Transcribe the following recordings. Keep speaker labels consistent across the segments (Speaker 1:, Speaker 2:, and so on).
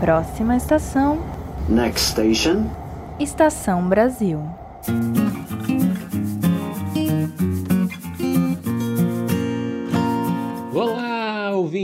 Speaker 1: Próxima estação.
Speaker 2: Next station.
Speaker 1: Estação Brasil.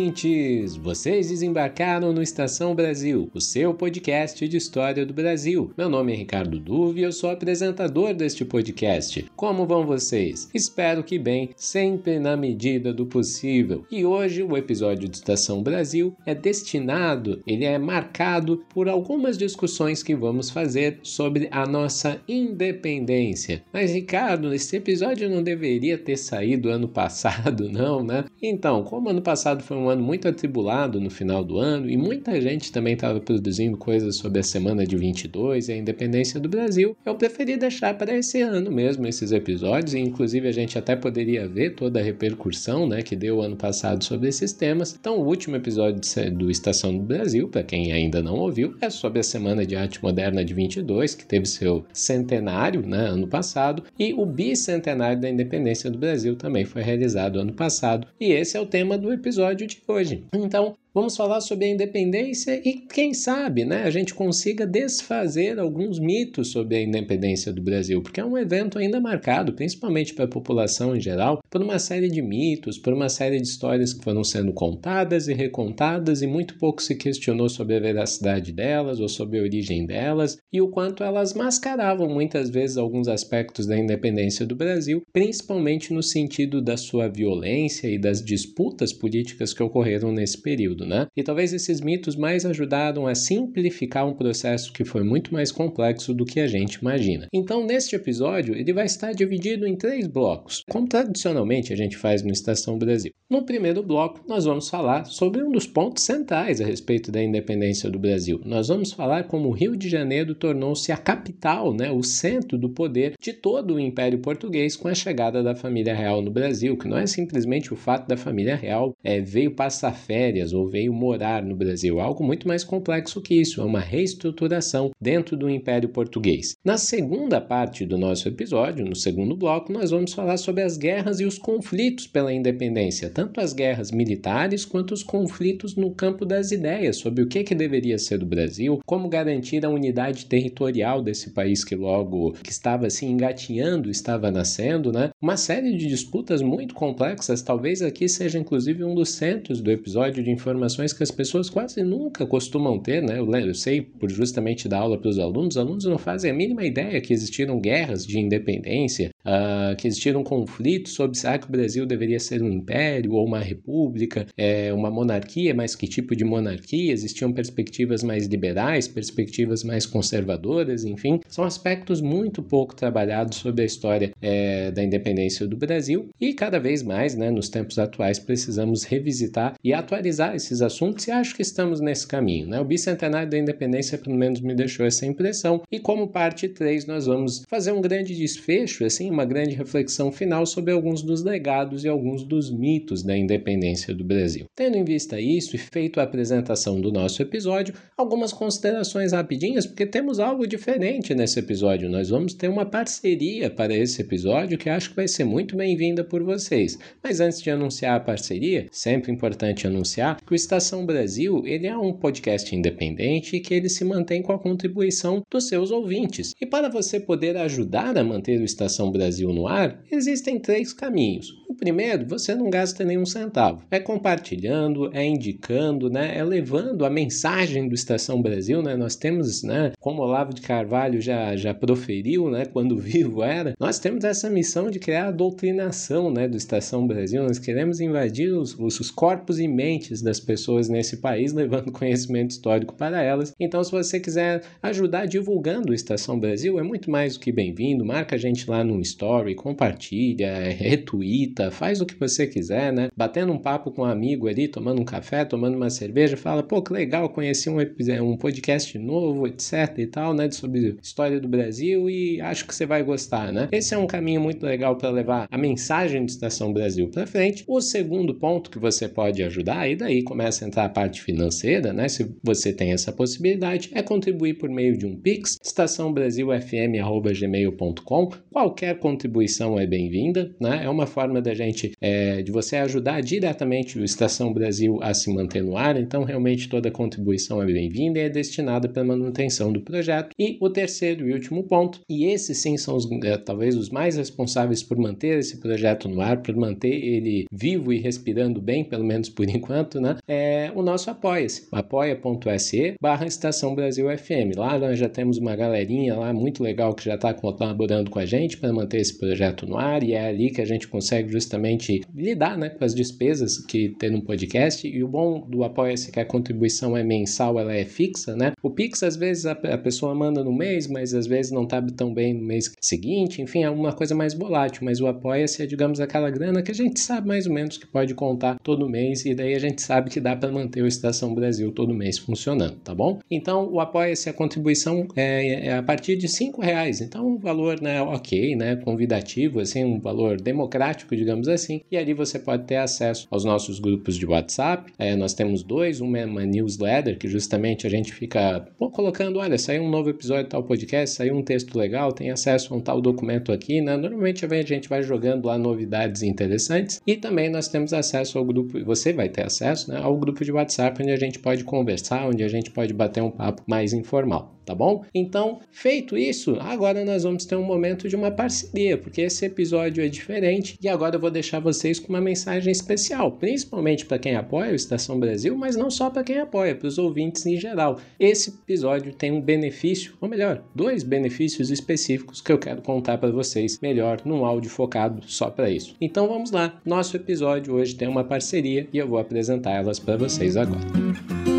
Speaker 3: Ouvintes! Vocês desembarcaram no Estação Brasil, o seu podcast de história do Brasil. Meu nome é Ricardo Duve e eu sou apresentador deste podcast. Como vão vocês? Espero que bem, sempre na medida do possível. E hoje o episódio de Estação Brasil é destinado, ele é marcado por algumas discussões que vamos fazer sobre a nossa independência. Mas Ricardo, esse episódio não deveria ter saído ano passado, não, né? Então, como ano passado foi um ano muito atribulado no final do ano e muita gente também estava produzindo coisas sobre a semana de 22 e a independência do Brasil. Eu preferi deixar para esse ano mesmo esses episódios e inclusive a gente até poderia ver toda a repercussão, né, que deu ano passado sobre esses temas. Então, o último episódio do Estação do Brasil, para quem ainda não ouviu, é sobre a semana de arte moderna de 22, que teve seu centenário, né, ano passado, e o bicentenário da independência do Brasil também foi realizado ano passado. E esse é o tema do episódio de hoje. Então, Vamos falar sobre a independência e quem sabe, né, a gente consiga desfazer alguns mitos sobre a independência do Brasil, porque é um evento ainda marcado, principalmente para a população em geral, por uma série de mitos, por uma série de histórias que foram sendo contadas e recontadas e muito pouco se questionou sobre a veracidade delas ou sobre a origem delas e o quanto elas mascaravam muitas vezes alguns aspectos da independência do Brasil, principalmente no sentido da sua violência e das disputas políticas que ocorreram nesse período né? E talvez esses mitos mais ajudaram a simplificar um processo que foi muito mais complexo do que a gente imagina. Então, neste episódio, ele vai estar dividido em três blocos, como tradicionalmente a gente faz no Estação Brasil. No primeiro bloco, nós vamos falar sobre um dos pontos centrais a respeito da independência do Brasil. Nós vamos falar como o Rio de Janeiro tornou-se a capital, né, o centro do poder de todo o Império Português com a chegada da família real no Brasil, que não é simplesmente o fato da família real é, veio passar férias ou veio morar no Brasil. Algo muito mais complexo que isso, é uma reestruturação dentro do Império Português. Na segunda parte do nosso episódio, no segundo bloco, nós vamos falar sobre as guerras e os conflitos pela independência, tanto as guerras militares quanto os conflitos no campo das ideias, sobre o que, que deveria ser do Brasil, como garantir a unidade territorial desse país que logo que estava assim engatinhando, estava nascendo, né? Uma série de disputas muito complexas, talvez aqui seja inclusive um dos centros do episódio de informação informações que as pessoas quase nunca costumam ter, né? Eu, eu sei, por justamente dar aula para os alunos, os alunos não fazem a mínima ideia que existiram guerras de independência, uh, que existiram conflitos sobre se o Brasil deveria ser um império ou uma república, é, uma monarquia, mas que tipo de monarquia, existiam perspectivas mais liberais, perspectivas mais conservadoras, enfim, são aspectos muito pouco trabalhados sobre a história é, da independência do Brasil e cada vez mais, né, nos tempos atuais, precisamos revisitar e atualizar esses esses assuntos e acho que estamos nesse caminho. Né? O bicentenário da independência, pelo menos, me deixou essa impressão. E como parte 3, nós vamos fazer um grande desfecho, assim, uma grande reflexão final sobre alguns dos legados e alguns dos mitos da independência do Brasil. Tendo em vista isso e feito a apresentação do nosso episódio, algumas considerações rapidinhas, porque temos algo diferente nesse episódio. Nós vamos ter uma parceria para esse episódio que acho que vai ser muito bem-vinda por vocês. Mas antes de anunciar a parceria, sempre importante anunciar que o Estação Brasil ele é um podcast independente que ele se mantém com a contribuição dos seus ouvintes. E para você poder ajudar a manter o Estação Brasil no ar, existem três caminhos. O primeiro, você não gasta nenhum centavo. É compartilhando, é indicando, né? é levando a mensagem do Estação Brasil. Né? Nós temos, né, como Olavo de Carvalho já, já proferiu né, quando vivo era, nós temos essa missão de criar a doutrinação né, do Estação Brasil. Nós queremos invadir os, os corpos e mentes das pessoas nesse país, levando conhecimento histórico para elas. Então, se você quiser ajudar divulgando Estação Brasil, é muito mais do que bem-vindo. Marca a gente lá no story, compartilha, retweeta, faz o que você quiser, né? Batendo um papo com um amigo ali, tomando um café, tomando uma cerveja, fala, pô, que legal, conheci um, um podcast novo, etc e tal, né? Sobre história do Brasil e acho que você vai gostar, né? Esse é um caminho muito legal para levar a mensagem de Estação Brasil para frente. O segundo ponto que você pode ajudar, e daí começa começa a entrar a parte financeira, né? Se você tem essa possibilidade, é contribuir por meio de um Pix, estaçãobrasilfm.gmail.com. Qualquer contribuição é bem-vinda, né? É uma forma da gente, é, de você ajudar diretamente o Estação Brasil a se manter no ar, então realmente toda contribuição é bem-vinda e é destinada para a manutenção do projeto. E o terceiro e último ponto, e esses sim são os, é, talvez os mais responsáveis por manter esse projeto no ar, por manter ele vivo e respirando bem, pelo menos por enquanto, né? É o nosso apoia-se, apoia.se barra Estação Brasil FM. Lá nós já temos uma galerinha lá muito legal que já está colaborando com a gente para manter esse projeto no ar e é ali que a gente consegue justamente lidar né, com as despesas que tem no podcast. E o bom do Apoia-se é que a contribuição é mensal, ela é fixa, né? O Pix às vezes a, a pessoa manda no mês, mas às vezes não está tão bem no mês seguinte, enfim, é uma coisa mais volátil, mas o Apoia-se é, digamos, aquela grana que a gente sabe mais ou menos que pode contar todo mês e daí a gente sabe que dá para manter o Estação Brasil todo mês funcionando, tá bom? Então o Apoia-se, a contribuição é, é a partir de cinco reais, então um valor né, ok, né, convidativo, assim, um valor democrático, digamos assim, e ali você pode ter acesso aos nossos grupos de WhatsApp, é, nós temos dois, uma é uma newsletter, que justamente a gente fica pô, colocando, olha, saiu um novo episódio de tal podcast, saiu um texto legal, tem acesso a um tal documento aqui, né, normalmente a gente vai jogando lá novidades interessantes, e também nós temos acesso ao grupo, você vai ter acesso, né, ao grupo de WhatsApp, onde a gente pode conversar, onde a gente pode bater um papo mais informal tá bom? Então, feito isso, agora nós vamos ter um momento de uma parceria, porque esse episódio é diferente e agora eu vou deixar vocês com uma mensagem especial, principalmente para quem apoia o Estação Brasil, mas não só para quem apoia, para os ouvintes em geral. Esse episódio tem um benefício, ou melhor, dois benefícios específicos que eu quero contar para vocês melhor num áudio focado só para isso. Então vamos lá, nosso episódio hoje tem uma parceria e eu vou apresentar elas para vocês agora.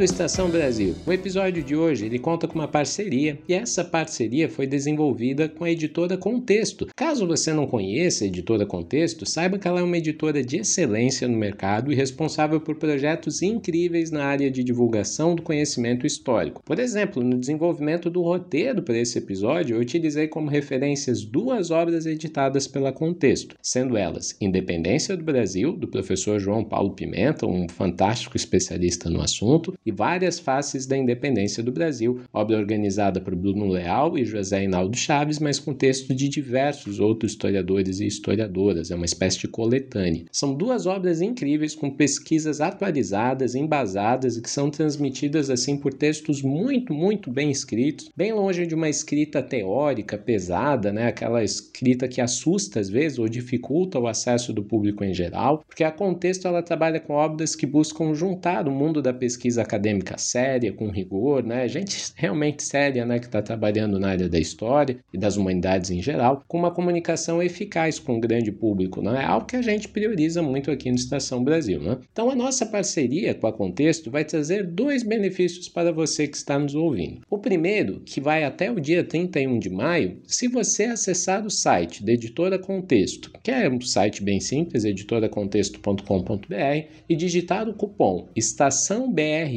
Speaker 3: Do Estação Brasil. O episódio de hoje ele conta com uma parceria e essa parceria foi desenvolvida com a editora Contexto. Caso você não conheça a editora Contexto, saiba que ela é uma editora de excelência no mercado e responsável por projetos incríveis na área de divulgação do conhecimento histórico. Por exemplo, no desenvolvimento do roteiro para esse episódio, eu utilizei como referências duas obras editadas pela Contexto, sendo elas Independência do Brasil, do professor João Paulo Pimenta, um fantástico especialista no assunto, e Várias Faces da Independência do Brasil, obra organizada por Bruno Leal e José Hinaldo Chaves, mas com texto de diversos outros historiadores e historiadoras, é uma espécie de coletânea. São duas obras incríveis com pesquisas atualizadas, embasadas e que são transmitidas assim por textos muito, muito bem escritos, bem longe de uma escrita teórica pesada, né? aquela escrita que assusta às vezes ou dificulta o acesso do público em geral, porque a Contexto ela trabalha com obras que buscam juntar o mundo da pesquisa acadêmica séria, com rigor, né? Gente realmente séria, né? Que está trabalhando na área da história e das humanidades em geral, com uma comunicação eficaz com o grande público, não é algo que a gente prioriza muito aqui no Estação Brasil, né? Então a nossa parceria com a Contexto vai trazer dois benefícios para você que está nos ouvindo. O primeiro, que vai até o dia 31 de maio, se você acessar o site da Editora Contexto, que é um site bem simples, editoracontexto.com.br, e digitar o cupom Estação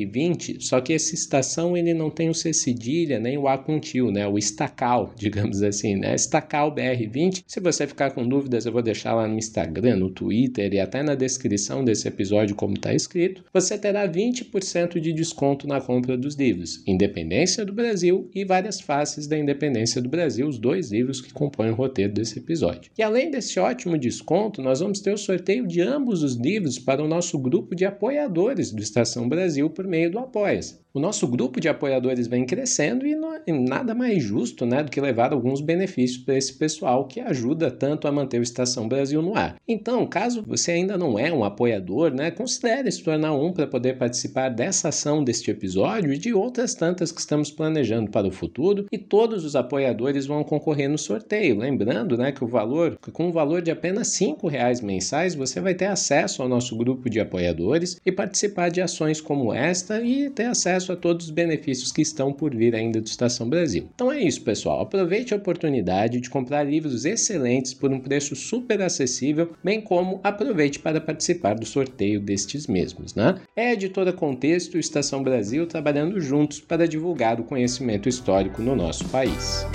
Speaker 3: BR20, só que esse estação ele não tem o C cedilha nem o A com tio, né? O estacal, digamos assim, né? Estacal BR20. Se você ficar com dúvidas, eu vou deixar lá no Instagram, no Twitter e até na descrição desse episódio como está escrito. Você terá 20% de desconto na compra dos livros Independência do Brasil e Várias Faces da Independência do Brasil, os dois livros que compõem o roteiro desse episódio. E além desse ótimo desconto, nós vamos ter o sorteio de ambos os livros para o nosso grupo de apoiadores do Estação Brasil por meio do Apoia-se. O nosso grupo de apoiadores vem crescendo e não é nada mais justo né, do que levar alguns benefícios para esse pessoal que ajuda tanto a manter o Estação Brasil no ar. Então, caso você ainda não é um apoiador, né, considere se tornar um para poder participar dessa ação deste episódio e de outras tantas que estamos planejando para o futuro. E todos os apoiadores vão concorrer no sorteio. Lembrando né, que o valor, com o valor de apenas R$ reais mensais, você vai ter acesso ao nosso grupo de apoiadores e participar de ações como esta e ter acesso acesso a todos os benefícios que estão por vir ainda do Estação Brasil. Então é isso, pessoal. Aproveite a oportunidade de comprar livros excelentes por um preço super acessível, bem como aproveite para participar do sorteio destes mesmos, né? É a editora Contexto e Estação Brasil trabalhando juntos para divulgar o conhecimento histórico no nosso país.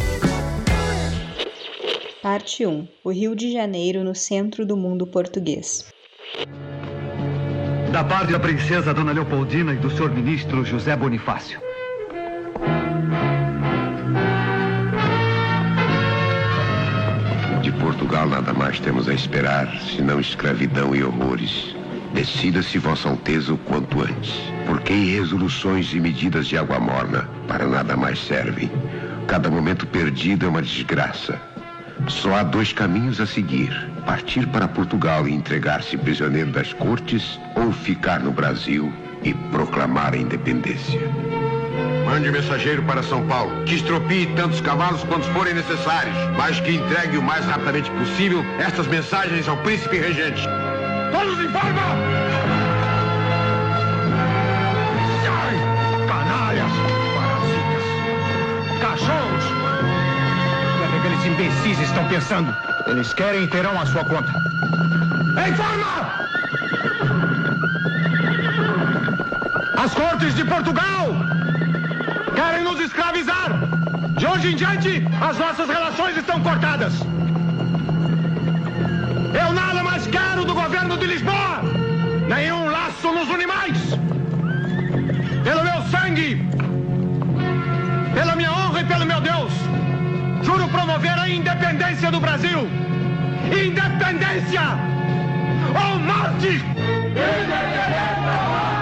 Speaker 1: Parte 1: O Rio de Janeiro no centro do mundo português.
Speaker 4: Da parte da princesa Dona Leopoldina e do senhor ministro José Bonifácio.
Speaker 5: De Portugal nada mais temos a esperar, senão escravidão e horrores. Decida-se, Vossa Alteza, o quanto antes. Porque resoluções e medidas de água morna para nada mais servem. Cada momento perdido é uma desgraça. Só há dois caminhos a seguir: partir para Portugal e entregar-se prisioneiro das cortes, ou ficar no Brasil e proclamar a independência. Mande mensageiro para São Paulo, que estropie tantos cavalos quantos forem necessários, mas que entregue o mais rapidamente possível estas mensagens ao príncipe regente. Todos em forma!
Speaker 4: Cachorros! O que é que aqueles imbecis estão pensando? Eles querem e terão a sua conta. Em forma! As cortes de Portugal querem nos escravizar! De hoje em diante, as nossas relações estão cortadas! Eu nada mais quero do governo de Lisboa! Nenhum laço nos une mais! Pelo meu sangue! Pela minha honra e pelo meu Deus! Juro promover a independência do Brasil! Independência! Ou morte! Independência!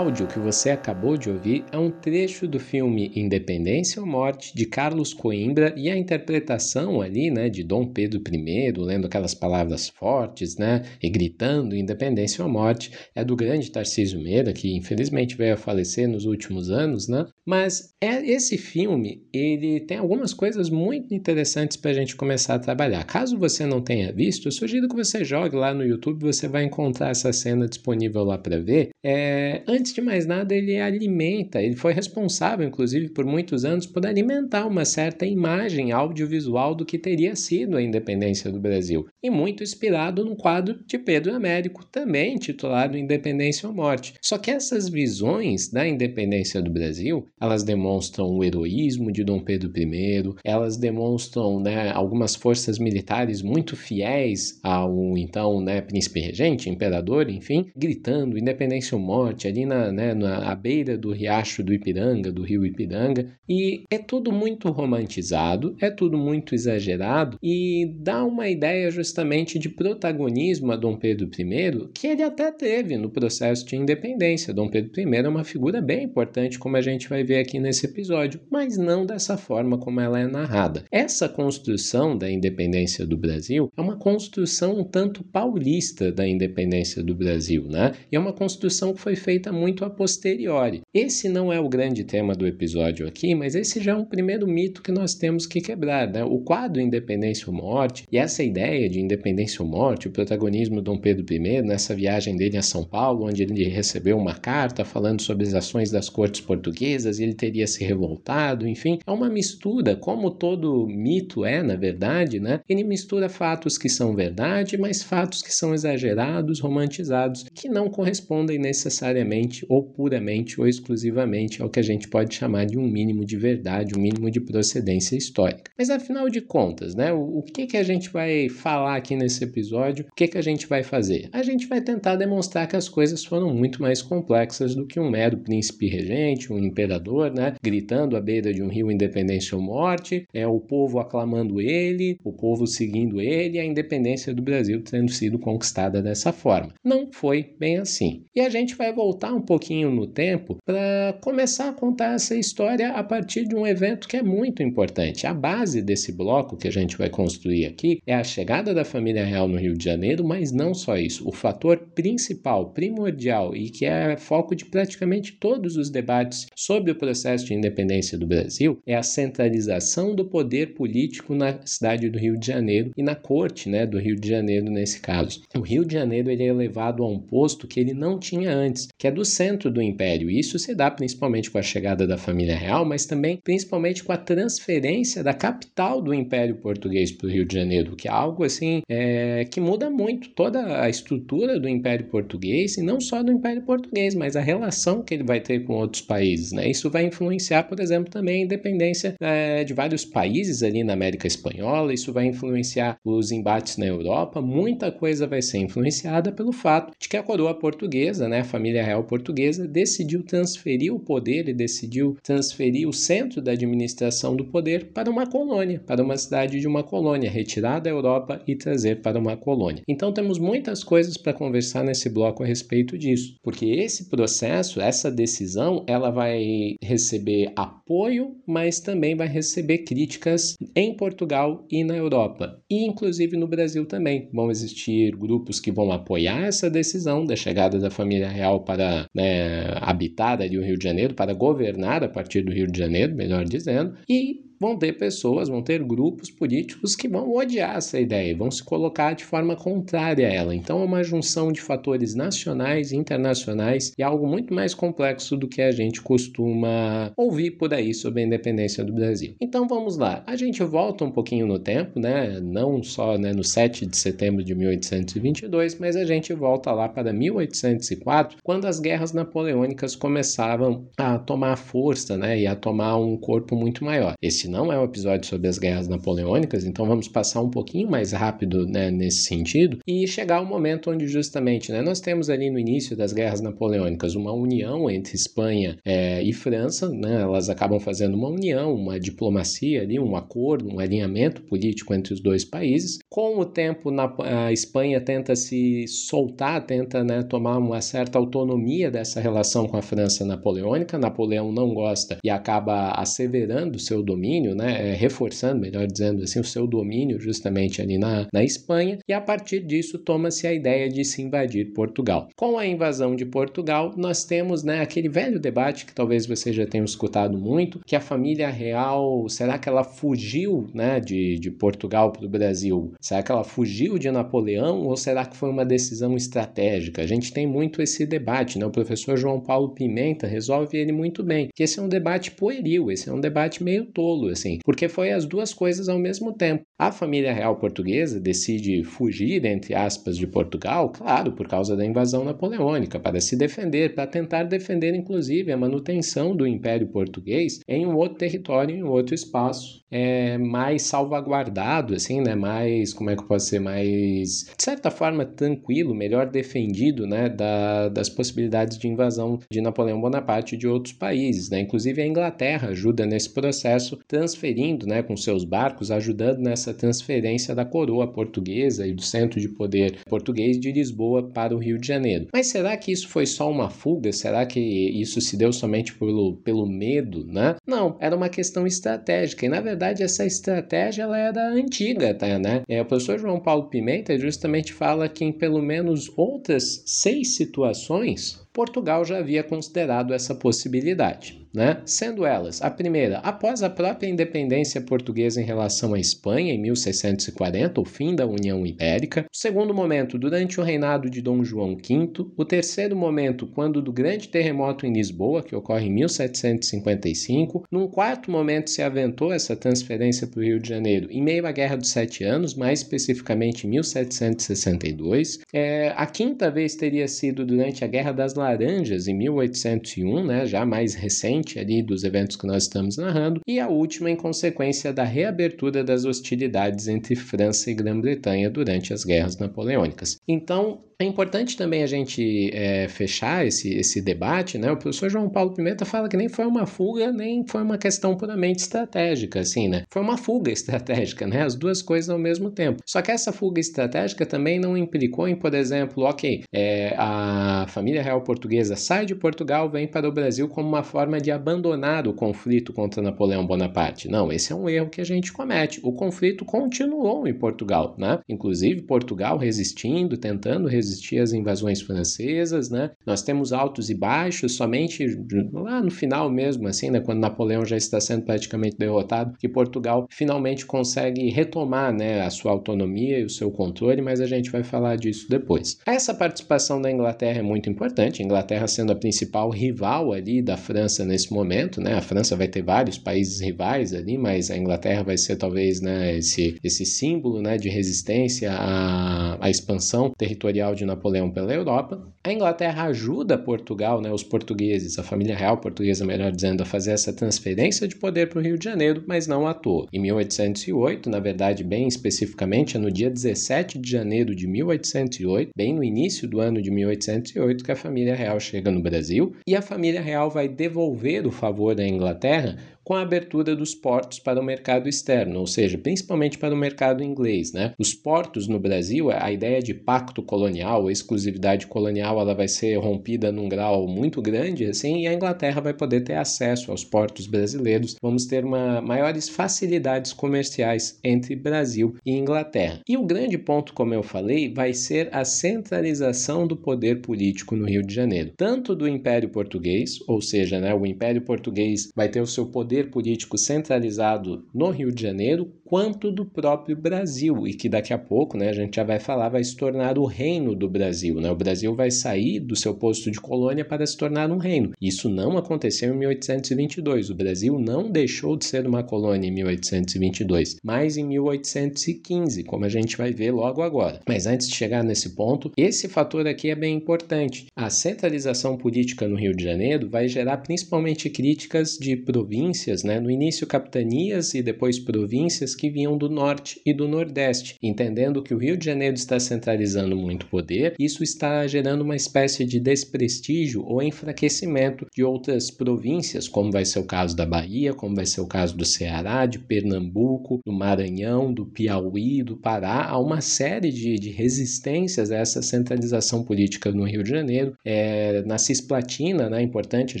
Speaker 3: Áudio que você acabou de ouvir é um trecho do filme Independência ou Morte, de Carlos Coimbra, e a interpretação ali, né, de Dom Pedro I, lendo aquelas palavras fortes, né, e gritando Independência ou Morte, é do grande Tarcísio Meira, que infelizmente veio a falecer nos últimos anos, né, mas é, esse filme, ele tem algumas coisas muito interessantes para a gente começar a trabalhar. Caso você não tenha visto, eu sugiro que você jogue lá no YouTube, você vai encontrar essa cena disponível lá para ver. É, antes de mais nada, ele alimenta, ele foi responsável, inclusive, por muitos anos, por alimentar uma certa imagem audiovisual do que teria sido a independência do Brasil. E muito inspirado no quadro de Pedro Américo, também titulado Independência ou Morte. Só que essas visões da independência do Brasil, elas demonstram o heroísmo de Dom Pedro I, elas demonstram né, algumas forças militares muito fiéis ao então né, príncipe regente, imperador, enfim, gritando independência ou morte ali na, né, na beira do riacho do Ipiranga, do rio Ipiranga, e é tudo muito romantizado, é tudo muito exagerado e dá uma ideia justamente de protagonismo a Dom Pedro I, que ele até teve no processo de independência. Dom Pedro I é uma figura bem importante, como a gente vai ver aqui nesse episódio, mas não dessa forma como ela é narrada. Essa construção da independência do Brasil é uma construção um tanto paulista da independência do Brasil, né? E é uma construção que foi feita muito a posteriori. Esse não é o grande tema do episódio aqui, mas esse já é um primeiro mito que nós temos que quebrar, né? O quadro Independência ou Morte e essa ideia de independência ou morte, o protagonismo de Dom Pedro I nessa viagem dele a São Paulo, onde ele recebeu uma carta falando sobre as ações das cortes portuguesas e ele teria se revoltado, enfim, é uma mistura, como todo mito é, na verdade, né? Ele mistura fatos que são verdade, mas fatos que são exagerados, romantizados, que não correspondem necessariamente ou puramente ou exclusivamente ao que a gente pode chamar de um mínimo de verdade, um mínimo de procedência histórica. Mas afinal de contas, né? O, o que que a gente vai falar aqui nesse episódio? O que que a gente vai fazer? A gente vai tentar demonstrar que as coisas foram muito mais complexas do que um mero príncipe regente, um imperador, né? Gritando à beira de um rio independência ou morte, é o povo aclamando ele, o povo seguindo ele, a independência do Brasil tendo sido conquistada dessa forma. Não foi bem assim. E a gente gente vai voltar um pouquinho no tempo para começar a contar essa história a partir de um evento que é muito importante. A base desse bloco que a gente vai construir aqui é a chegada da família real no Rio de Janeiro, mas não só isso. O fator principal, primordial e que é foco de praticamente todos os debates sobre o processo de independência do Brasil é a centralização do poder político na cidade do Rio de Janeiro e na corte, né, do Rio de Janeiro nesse caso. O Rio de Janeiro ele é elevado a um posto que ele não tinha antes, que é do centro do império. E isso se dá principalmente com a chegada da família real, mas também principalmente com a transferência da capital do Império Português para o Rio de Janeiro, que é algo assim é, que muda muito toda a estrutura do Império Português e não só do Império Português, mas a relação que ele vai ter com outros países. Né? Isso vai influenciar, por exemplo, também a independência é, de vários países ali na América Espanhola. Isso vai influenciar os embates na Europa. Muita coisa vai ser influenciada pelo fato de que a coroa portuguesa, né, a família real portuguesa, decidiu transferir o poder e decidiu transferir o centro da administração do poder para uma colônia, para uma cidade de uma colônia, retirar da Europa e trazer para uma colônia. Então temos muitas coisas para conversar nesse bloco a respeito disso, porque esse processo, essa decisão, ela vai receber apoio, mas também vai receber críticas em Portugal e na Europa, e inclusive no Brasil também. Vão existir grupos que vão apoiar essa decisão da chegada da família real para né, habitar ali o Rio de Janeiro, para governar a partir do Rio de Janeiro, melhor dizendo, e vão ter pessoas, vão ter grupos políticos que vão odiar essa ideia, vão se colocar de forma contrária a ela. Então é uma junção de fatores nacionais e internacionais e algo muito mais complexo do que a gente costuma ouvir por aí sobre a independência do Brasil. Então vamos lá, a gente volta um pouquinho no tempo, né? Não só né, no 7 de setembro de 1822, mas a gente volta lá para 1804, quando as guerras napoleônicas começavam a tomar força, né? E a tomar um corpo muito maior. Esse não é um episódio sobre as guerras napoleônicas, então vamos passar um pouquinho mais rápido né, nesse sentido e chegar ao momento onde justamente né, nós temos ali no início das guerras napoleônicas uma união entre Espanha é, e França, né, elas acabam fazendo uma união, uma diplomacia ali, um acordo, um alinhamento político entre os dois países. Com o tempo, na, a Espanha tenta se soltar, tenta né, tomar uma certa autonomia dessa relação com a França napoleônica. Napoleão não gosta e acaba asseverando seu domínio domínio, né, é, reforçando, melhor dizendo assim, o seu domínio justamente ali na, na Espanha, e a partir disso toma-se a ideia de se invadir Portugal. Com a invasão de Portugal, nós temos né, aquele velho debate que talvez você já tenha escutado muito, que a família real, será que ela fugiu né, de, de Portugal para o Brasil? Será que ela fugiu de Napoleão ou será que foi uma decisão estratégica? A gente tem muito esse debate, né? O professor João Paulo Pimenta resolve ele muito bem, que esse é um debate pueril, esse é um debate meio tolo, assim, porque foi as duas coisas ao mesmo tempo. A família real portuguesa decide fugir, entre aspas, de Portugal, claro, por causa da invasão napoleônica, para se defender, para tentar defender, inclusive, a manutenção do Império Português em um outro território, em um outro espaço, é, mais salvaguardado, assim, né? Mais, como é que pode ser, mais, de certa forma, tranquilo, melhor defendido, né? Da, das possibilidades de invasão de Napoleão Bonaparte de outros países, né? Inclusive a Inglaterra ajuda nesse processo, transferindo, né, com seus barcos, ajudando nessa transferência da coroa portuguesa e do centro de poder português de Lisboa para o Rio de Janeiro. Mas será que isso foi só uma fuga? Será que isso se deu somente pelo, pelo medo, né? Não, era uma questão estratégica e na verdade essa estratégia ela era antiga, tá, né? É, o professor João Paulo Pimenta justamente fala que em pelo menos outras seis situações Portugal já havia considerado essa possibilidade né? sendo elas a primeira, após a própria independência portuguesa em relação à Espanha, em 1640, o fim da União Ibérica, o segundo momento, durante o reinado de Dom João V, o terceiro momento, quando do grande terremoto em Lisboa, que ocorre em 1755, num quarto momento se aventou essa transferência para o Rio de Janeiro em meio à Guerra dos Sete Anos, mais especificamente em 1762, é, a quinta vez teria sido durante a Guerra das Laranjas, em 1801, né, já mais recente, ali dos eventos que nós estamos narrando, e a última em consequência da reabertura das hostilidades entre França e Grã-Bretanha durante as guerras napoleônicas. Então, é importante também a gente é, fechar esse, esse debate, né? O professor João Paulo Pimenta fala que nem foi uma fuga, nem foi uma questão puramente estratégica, assim, né? Foi uma fuga estratégica, né? As duas coisas ao mesmo tempo. Só que essa fuga estratégica também não implicou em, por exemplo, ok, é, a família real portuguesa sai de Portugal, vem para o Brasil como uma forma de abandonar o conflito contra Napoleão Bonaparte. Não, esse é um erro que a gente comete. O conflito continuou em Portugal, né? Inclusive Portugal resistindo, tentando resistir às invasões francesas, né? Nós temos altos e baixos, somente lá no final mesmo, assim, né? Quando Napoleão já está sendo praticamente derrotado, que Portugal finalmente consegue retomar, né, a sua autonomia e o seu controle, mas a gente vai falar disso depois. Essa participação da Inglaterra é muito importante, a Inglaterra sendo a principal rival ali da França nesse momento, né? A França vai ter vários países rivais ali, mas a Inglaterra vai ser talvez, né, esse, esse símbolo, né, de resistência à, à expansão territorial de Napoleão pela Europa. A Inglaterra ajuda Portugal, né, os portugueses, a família real portuguesa, melhor dizendo, a fazer essa transferência de poder para o Rio de Janeiro, mas não à toa. Em 1808, na verdade, bem especificamente, é no dia 17 de janeiro de 1808, bem no início do ano de 1808, que a família real chega no Brasil e a família real vai devolver o favor da Inglaterra com a abertura dos portos para o mercado externo, ou seja, principalmente para o mercado inglês. Né? Os portos no Brasil, a ideia de pacto colonial, exclusividade colonial, ela vai ser rompida num grau muito grande, assim, e a Inglaterra vai poder ter acesso aos portos brasileiros. Vamos ter uma, maiores facilidades comerciais entre Brasil e Inglaterra. E o grande ponto, como eu falei, vai ser a centralização do poder político no Rio de Janeiro, tanto do Império Português, ou seja, né, o Império Português vai ter o seu poder poder político centralizado no Rio de Janeiro quanto do próprio Brasil e que daqui a pouco, né, a gente já vai falar, vai se tornar o reino do Brasil, né? O Brasil vai sair do seu posto de colônia para se tornar um reino. Isso não aconteceu em 1822. O Brasil não deixou de ser uma colônia em 1822, mas em 1815, como a gente vai ver logo agora. Mas antes de chegar nesse ponto, esse fator aqui é bem importante. A centralização política no Rio de Janeiro vai gerar principalmente críticas de províncias, né? No início capitanias e depois províncias que vinham do norte e do nordeste, entendendo que o Rio de Janeiro está centralizando muito poder, isso está gerando uma espécie de desprestígio ou enfraquecimento de outras províncias, como vai ser o caso da Bahia, como vai ser o caso do Ceará, de Pernambuco, do Maranhão, do Piauí, do Pará, há uma série de, de resistências a essa centralização política no Rio de Janeiro. É, na Cisplatina, né, importante, a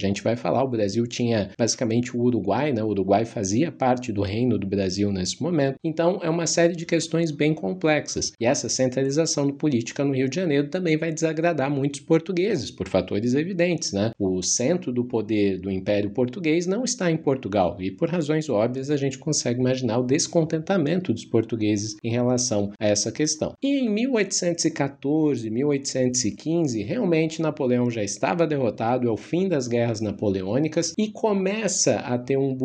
Speaker 3: gente vai falar, o Brasil tinha basicamente o Uruguai, né, o Uruguai fazia parte do reino do Brasil nesse momento. Então, é uma série de questões bem complexas. E essa centralização política no Rio de Janeiro também vai desagradar muitos portugueses, por fatores evidentes. Né? O centro do poder do Império Português não está em Portugal, e por razões óbvias a gente consegue imaginar o descontentamento dos portugueses em relação a essa questão. E em 1814, 1815, realmente Napoleão já estava derrotado, é o fim das guerras napoleônicas, e começa a ter um,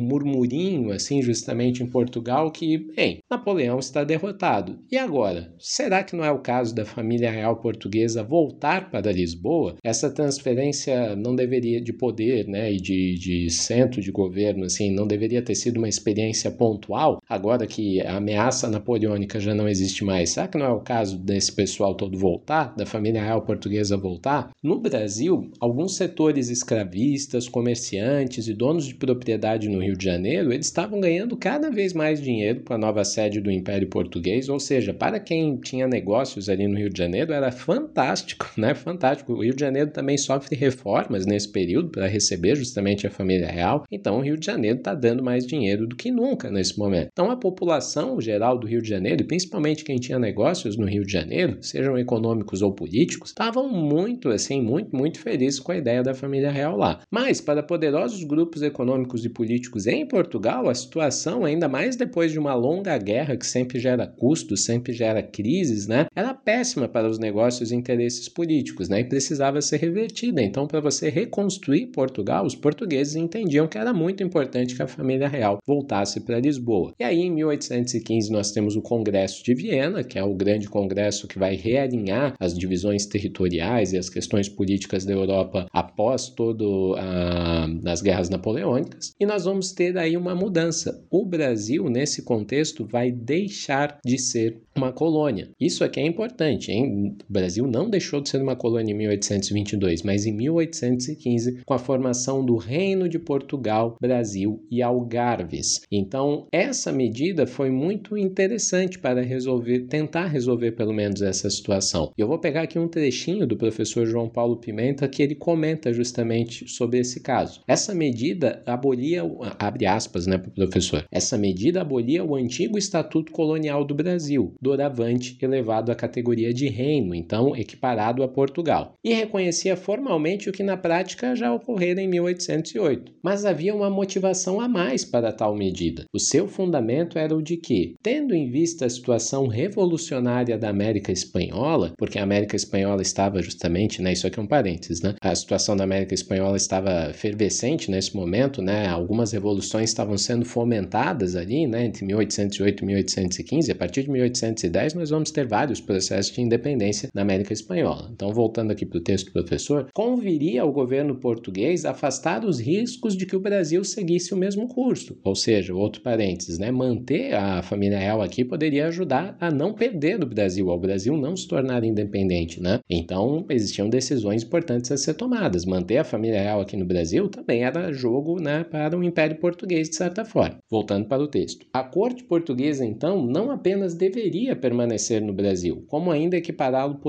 Speaker 3: murmurinho, assim, justamente em Portugal que, bem, Napoleão está derrotado. E agora? Será que não é o caso da família real portuguesa voltar para Lisboa? Essa transferência não deveria de poder, né, e de, de centro de governo, assim, não deveria ter sido uma experiência pontual? Agora que a ameaça napoleônica já não existe mais, será que não é o caso desse pessoal todo voltar, da família real portuguesa voltar? No Brasil, alguns setores escravistas, comerciantes e donos de propriedade no Rio de Janeiro, eles estavam ganhando cada vez mais dinheiro para a nova sede do Império Português, ou seja, para quem tinha negócios ali no Rio de Janeiro, era fantástico, né? Fantástico. O Rio de Janeiro também sofre reformas nesse período para receber justamente a família real. Então, o Rio de Janeiro está dando mais dinheiro do que nunca nesse momento. Então, a população geral do Rio de Janeiro, e principalmente quem tinha negócios no Rio de Janeiro, sejam econômicos ou políticos, estavam muito, assim, muito, muito felizes com a ideia da família real lá. Mas, para poderosos grupos econômicos e políticos em Portugal, a situação ainda mais depois de uma longa guerra que sempre gera custos, sempre gera crises, né? Era péssima para os negócios e interesses políticos, né? E precisava ser revertida. Então, para você reconstruir Portugal, os portugueses entendiam que era muito importante que a família real voltasse para Lisboa. E aí, em 1815, nós temos o Congresso de Viena, que é o grande congresso que vai realinhar as divisões territoriais e as questões políticas da Europa após todo a, as guerras napoleônicas. E nós vamos ter aí uma mudança. O Brasil, nesse contexto, vai deixar de ser uma colônia. Isso aqui é importante, hein? O Brasil não deixou de ser uma colônia em 1822, mas em 1815, com a formação do Reino de Portugal, Brasil e Algarves. Então, essa medida foi muito interessante para resolver, tentar resolver pelo menos essa situação. Eu vou pegar aqui um trechinho do professor João Paulo Pimenta que ele comenta justamente sobre esse caso. Essa medida abolia, abre aspas, né, professor. Essa medida abolia o antigo Estatuto Colonial do Brasil, doravante elevado à categoria de reino, então equiparado a Portugal, e reconhecia formalmente o que na prática já ocorrera em 1808. Mas havia uma motivação a mais para tal medida. O seu fundamento era o de que, tendo em vista a situação revolucionária da América Espanhola, porque a América Espanhola estava justamente, né, isso aqui é um parênteses, né, a situação da América Espanhola estava fervescente nesse momento, né, algumas revoluções estavam sendo fomentadas ali, né, entre 1808 e 1815, a partir de 1810 nós vamos ter vários processos de independência na América Espanhola. Então, voltando aqui para o texto do professor, conviria ao governo português afastar os riscos de que o Brasil seguisse o mesmo curso, ou seja, outro parênteses, né, manter a família real aqui poderia ajudar a não perder do Brasil, ao Brasil não se tornar independente, né? Então, existiam decisões importantes a ser tomadas. Manter a família real aqui no Brasil também era jogo, né, para o Império Português de certa forma. Voltando para o texto. A corte portuguesa, então, não apenas deveria permanecer no Brasil, como ainda equipará-lo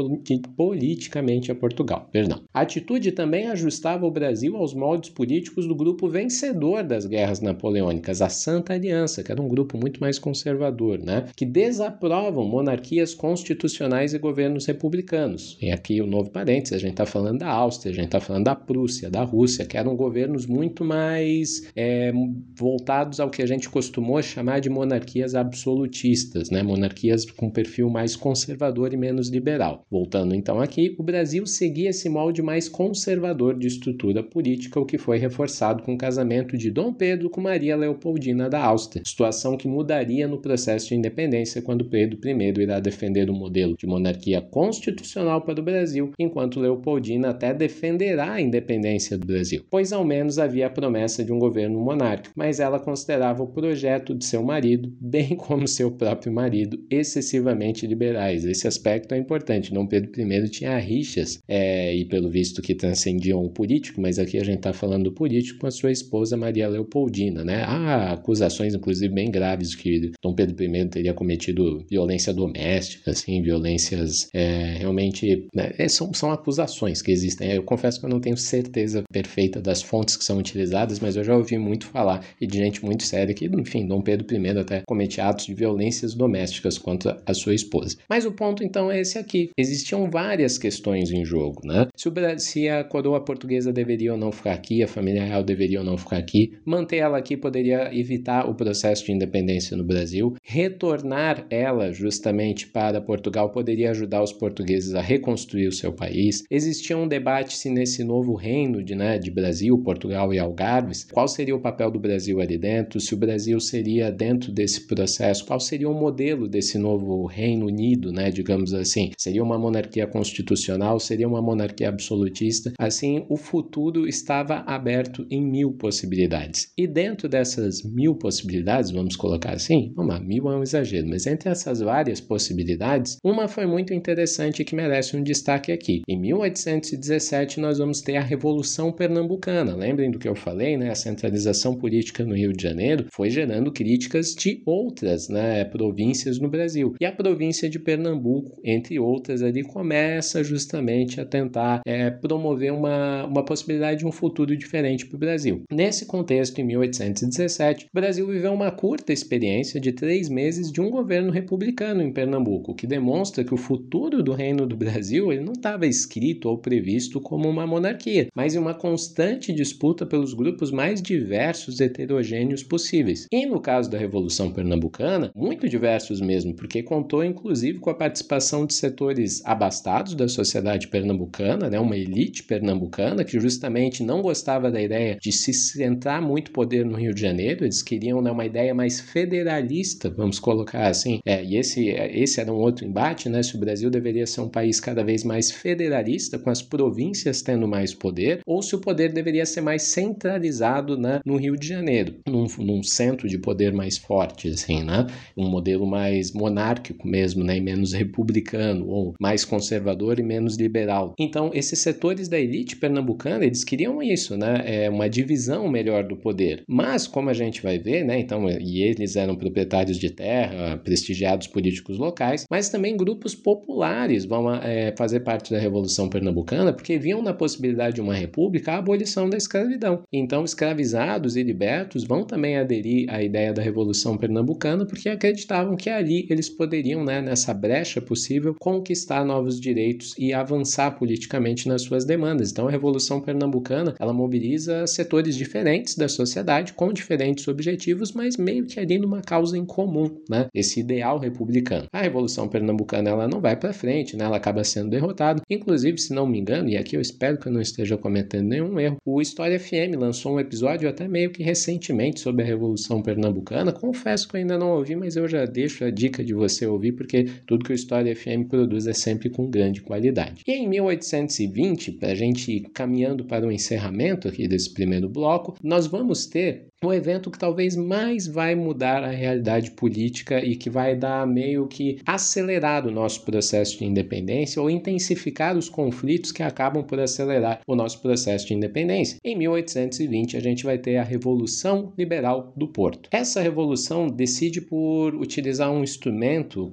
Speaker 3: politicamente a Portugal. Perdão. A atitude também ajustava o Brasil aos moldes políticos do grupo vencedor das guerras napoleônicas, a Santa Aliança, que era um grupo muito mais conservador, né? que desaprovam monarquias constitucionais e governos republicanos. E aqui o novo parênteses, a gente está falando da Áustria, a gente está falando da Prússia, da Rússia, que eram governos muito mais é, voltados ao que a gente costumou chamar de monarquias absolutistas, né? monarquias com perfil mais conservador e menos liberal. Voltando então aqui, o Brasil seguia esse molde mais conservador de estrutura política, o que foi reforçado com o casamento de Dom Pedro com Maria Leopoldina da Áustria, situação que mudaria no processo de independência quando Pedro I irá defender o um modelo de monarquia constitucional para o Brasil, enquanto Leopoldina até defenderá a independência do Brasil, pois ao menos havia a promessa de um governo monárquico, mas ela considerava o projeto de seu marido, bem como seu próprio marido, excessivamente liberais. Esse aspecto é importante. Dom Pedro I tinha rixas, é, e pelo visto que transcendiam o político, mas aqui a gente está falando do político com a sua esposa Maria Leopoldina, né? Há acusações, inclusive, bem graves que Dom Pedro I teria cometido violência doméstica, assim, violências é, realmente. Né? É, são, são acusações que existem. Eu confesso que eu não tenho certeza perfeita das fontes que são utilizadas, mas eu já ouvi muito falar e de gente muito séria que, enfim, Dom Pedro I até comete atos de violências domésticas contra a sua esposa. Mas o ponto então é esse aqui. Existiam várias questões em jogo, né? Se, o, se a coroa portuguesa deveria ou não ficar aqui, a família real deveria ou não ficar aqui, manter ela aqui poderia evitar o processo de independência no Brasil, retornar ela justamente para Portugal poderia ajudar os portugueses a reconstruir o seu país. Existia um debate se nesse novo reino de, né, de Brasil, Portugal e Algarves, qual seria o papel do Brasil ali dentro, se o Brasil seria dentro desse processo, qual seria o modelo desse novo Reino Unido, né, digamos assim. Seria uma monarquia constitucional, seria uma monarquia absolutista. Assim, o futuro estava aberto em mil possibilidades. E dentro dessas mil possibilidades, vamos colocar assim, lá, mil é um exagero, mas entre essas várias possibilidades, uma foi muito interessante e que merece um destaque aqui. Em 1817, nós vamos ter a Revolução Pernambucana. Lembrem do que eu falei, né? A centralização política no Rio de Janeiro foi gerando críticas de outras né, províncias no Brasil. E a província de Pernambuco, entre outras, ali começa justamente a tentar é, promover uma, uma possibilidade de um futuro diferente para o Brasil. Nesse contexto, em 1817, o Brasil viveu uma curta experiência de três meses de um governo republicano em Pernambuco, que demonstra que o futuro do Reino do Brasil ele não estava escrito ou previsto como uma monarquia, mas em uma constante disputa pelos grupos mais diversos e heterogêneos possíveis. E no caso da Revolução Pernambucana, muito diversos mesmo, porque contou inclusive com a participação de setores abastados da sociedade pernambucana, né, uma elite pernambucana que justamente não gostava da ideia de se centrar muito poder no Rio de Janeiro, eles queriam né, uma ideia mais federalista, vamos colocar assim, é, e esse, esse era um outro embate, né, se o Brasil deveria ser um país cada vez mais federalista, com as províncias tendo mais poder, ou se o poder deveria ser mais centralizado né, no Rio de Janeiro, num, num centro de poder mais forte, assim, né? Um modelo mais monárquico mesmo, né? E menos republicano, ou mais conservador e menos liberal. Então, esses setores da elite pernambucana, eles queriam isso, né? É uma divisão melhor do poder. Mas, como a gente vai ver, né? Então, e eles eram proprietários de terra, prestigiados políticos locais, mas também grupos populares vão é, fazer parte da Revolução Pernambucana, porque viam na possibilidade de uma república a abolição da escravidão. Então, escravizados e libertos vão também aderir à ideia da Revolução Pernambucana, porque acreditavam que ali eles poderiam, né, nessa brecha possível, conquistar novos direitos e avançar politicamente nas suas demandas. Então, a Revolução Pernambucana ela mobiliza setores diferentes da sociedade com diferentes objetivos, mas meio que ali numa causa em comum, né? Esse ideal republicano. A Revolução Pernambucana ela não vai para frente, né? Ela acaba sendo derrotada. Inclusive, se não me engano, e aqui eu espero que eu não esteja cometendo nenhum erro, o História FM lançou um episódio até meio que recentemente sobre a Revolução Pernambucana. Confesso que eu ainda não ouvi, mas eu já deixo a dica de você ouvir, porque tudo que o História FM produz é sempre com grande qualidade. E em 1820, para a gente ir caminhando para o encerramento aqui desse primeiro bloco, nós vamos ter o evento que talvez mais vai mudar a realidade política e que vai dar meio que acelerar o nosso processo de independência ou intensificar os conflitos que acabam por acelerar o nosso processo de independência. Em 1820, a gente vai ter a Revolução Liberal do Porto. Essa revolução decide por utilizar um instrumento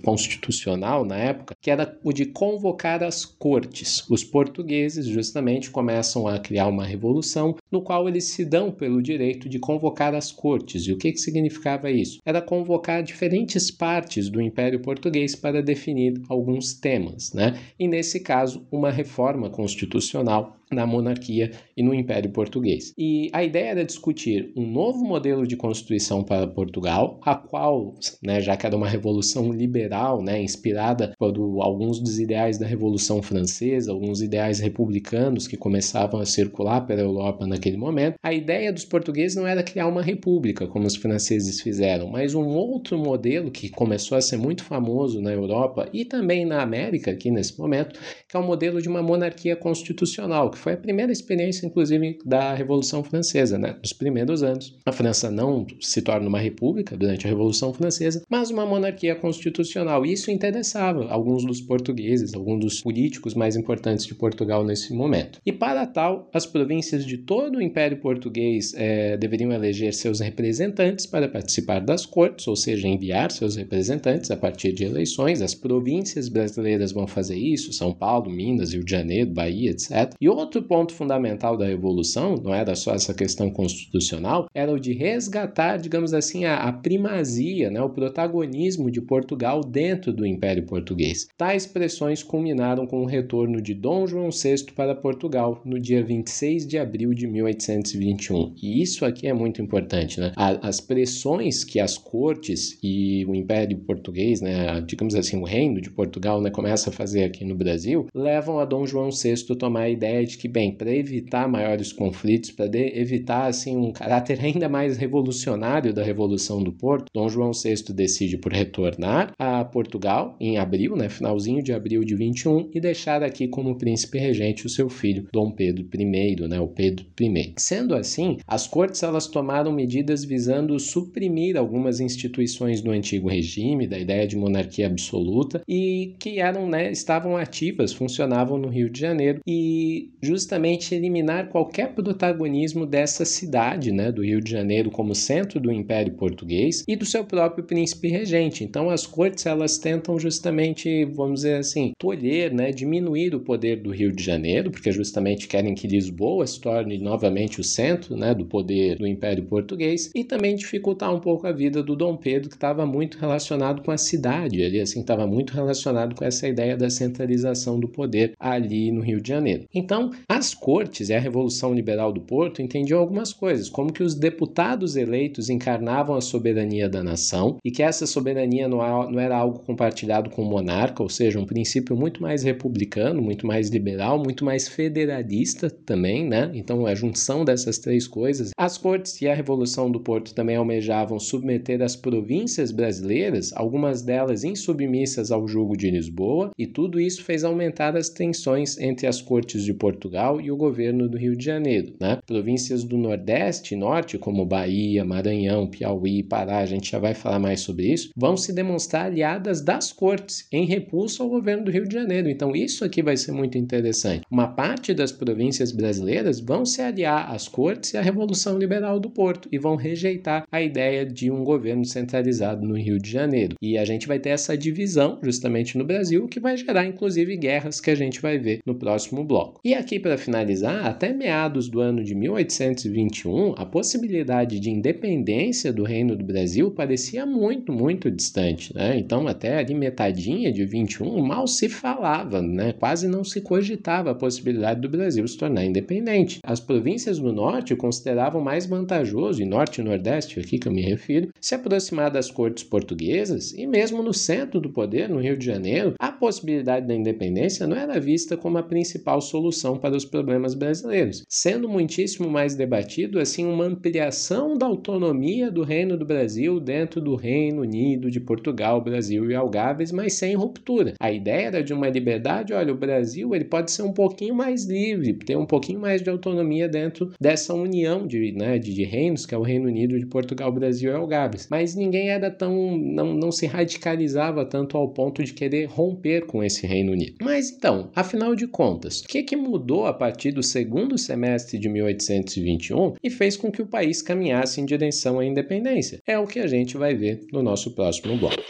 Speaker 3: constitucional na época, que era o de convocar as cortes. Os portugueses justamente começam a criar uma revolução no qual eles se dão pelo direito de convocar as cortes. E o que, que significava isso? Era convocar diferentes partes do Império Português para definir alguns temas, né? E nesse caso, uma reforma constitucional na monarquia e no Império Português. E a ideia era discutir um novo modelo de constituição para Portugal, a qual, né, já que era uma revolução liberal, né, inspirada por alguns dos ideais da Revolução Francesa, alguns ideais republicanos que começavam a circular pela Europa naquele momento, a ideia dos portugueses não era criar uma república, como os franceses fizeram, mas um outro modelo que começou a ser muito famoso na Europa e também na América, aqui nesse momento, que é o modelo de uma monarquia constitucional, que foi a primeira experiência, inclusive, da Revolução Francesa, né? Nos primeiros anos. A França não se torna uma república durante a Revolução Francesa, mas uma monarquia constitucional. Isso interessava alguns dos portugueses, alguns dos políticos mais importantes de Portugal nesse momento. E para tal, as províncias de todo o Império Português é, deveriam eleger seus representantes para participar das cortes, ou seja, enviar seus representantes a partir de eleições. As províncias brasileiras vão fazer isso, São Paulo, Minas, Rio de Janeiro, Bahia, etc. E outro ponto fundamental da Revolução, não era só essa questão constitucional, era o de resgatar, digamos assim, a, a primazia, né, o protagonismo de Portugal dentro do Império Português. Tais pressões culminaram com o retorno de Dom João VI para Portugal no dia 26 de abril de 1821. E isso aqui é muito importante, né? As pressões que as cortes e o Império Português, né, digamos assim, o reino de Portugal, né, começa a fazer aqui no Brasil, levam a Dom João VI tomar a ideia de que, bem, para evitar maiores conflitos, para evitar assim um caráter ainda mais revolucionário da Revolução do Porto, Dom João VI decide por retornar a Portugal em abril, né, finalzinho de abril de 21, e deixar aqui como príncipe regente o seu filho Dom Pedro I, né, o Pedro I. Sendo assim, as cortes elas tomaram medidas visando suprimir algumas instituições do antigo regime, da ideia de monarquia absoluta, e que eram, né, estavam ativas, funcionavam no Rio de Janeiro e justamente eliminar qualquer protagonismo dessa cidade, né, do Rio de Janeiro como centro do Império Português e do seu próprio príncipe regente. Então as cortes elas tentam justamente, vamos dizer assim, tolher, né, diminuir o poder do Rio de Janeiro, porque justamente querem que Lisboa se torne novamente o centro, né, do poder do Império Português e também dificultar um pouco a vida do Dom Pedro, que estava muito relacionado com a cidade, ele assim estava muito relacionado com essa ideia da centralização do poder ali no Rio de Janeiro. Então, as cortes e a Revolução Liberal do Porto entendiam algumas coisas, como que os deputados eleitos encarnavam a soberania da nação e que essa soberania não era algo compartilhado com o monarca, ou seja, um princípio muito mais republicano, muito mais liberal, muito mais federalista também, né? Então, é junção dessas três coisas. As cortes e a Revolução do Porto também almejavam submeter as províncias brasileiras, algumas delas insubmissas ao jugo de Lisboa, e tudo isso fez aumentar as tensões entre as cortes de Portugal e o governo do Rio de Janeiro. Né? Províncias do Nordeste e Norte, como Bahia, Maranhão, Piauí, Pará, a gente já vai falar mais sobre isso, vão se demonstrar aliadas das cortes em repulso ao governo do Rio de Janeiro. Então, isso aqui vai ser muito interessante. Uma parte das províncias brasileiras vão se aliar às cortes e à Revolução Liberal do Porto e vão rejeitar a ideia de um governo centralizado no Rio de Janeiro. E a gente vai ter essa divisão justamente no Brasil, que vai gerar inclusive guerras que a gente vai ver no próximo bloco. E aqui para finalizar, até meados do ano de 1821, a possibilidade de independência do Reino do Brasil parecia muito, muito distante, né? Então, até ali metadinha de 21, mal se falava, né? Quase não se cogitava a possibilidade do Brasil se tornar independente. As províncias do norte consideravam mais vantajoso, e norte e nordeste, aqui que eu me refiro, se aproximar das cortes portuguesas e mesmo no centro do poder, no Rio de Janeiro, a possibilidade da independência não era vista como a principal solução para os problemas brasileiros, sendo muitíssimo mais debatido assim uma ampliação da autonomia do Reino do Brasil dentro do Reino Unido de Portugal, Brasil e Algarves, mas sem ruptura. A ideia era de uma liberdade, olha, o Brasil ele pode ser um pouquinho mais livre, ter um pouquinho mais de autonomia dentro dessa união de, né, de, de reinos, que é o Reino Unido de Portugal, Brasil e Algarves. Mas ninguém era tão, não, não se radicalizava tanto ao ponto de querer romper com esse Reino Unido. Mas então, afinal de contas, o que, que mudou a partir do segundo semestre de 1821 e fez com que o país caminhasse em direção à independência? É o que a gente vai ver no nosso próximo bloco.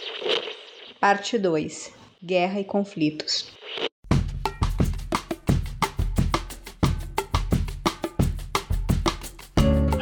Speaker 1: Parte 2 Guerra e conflitos.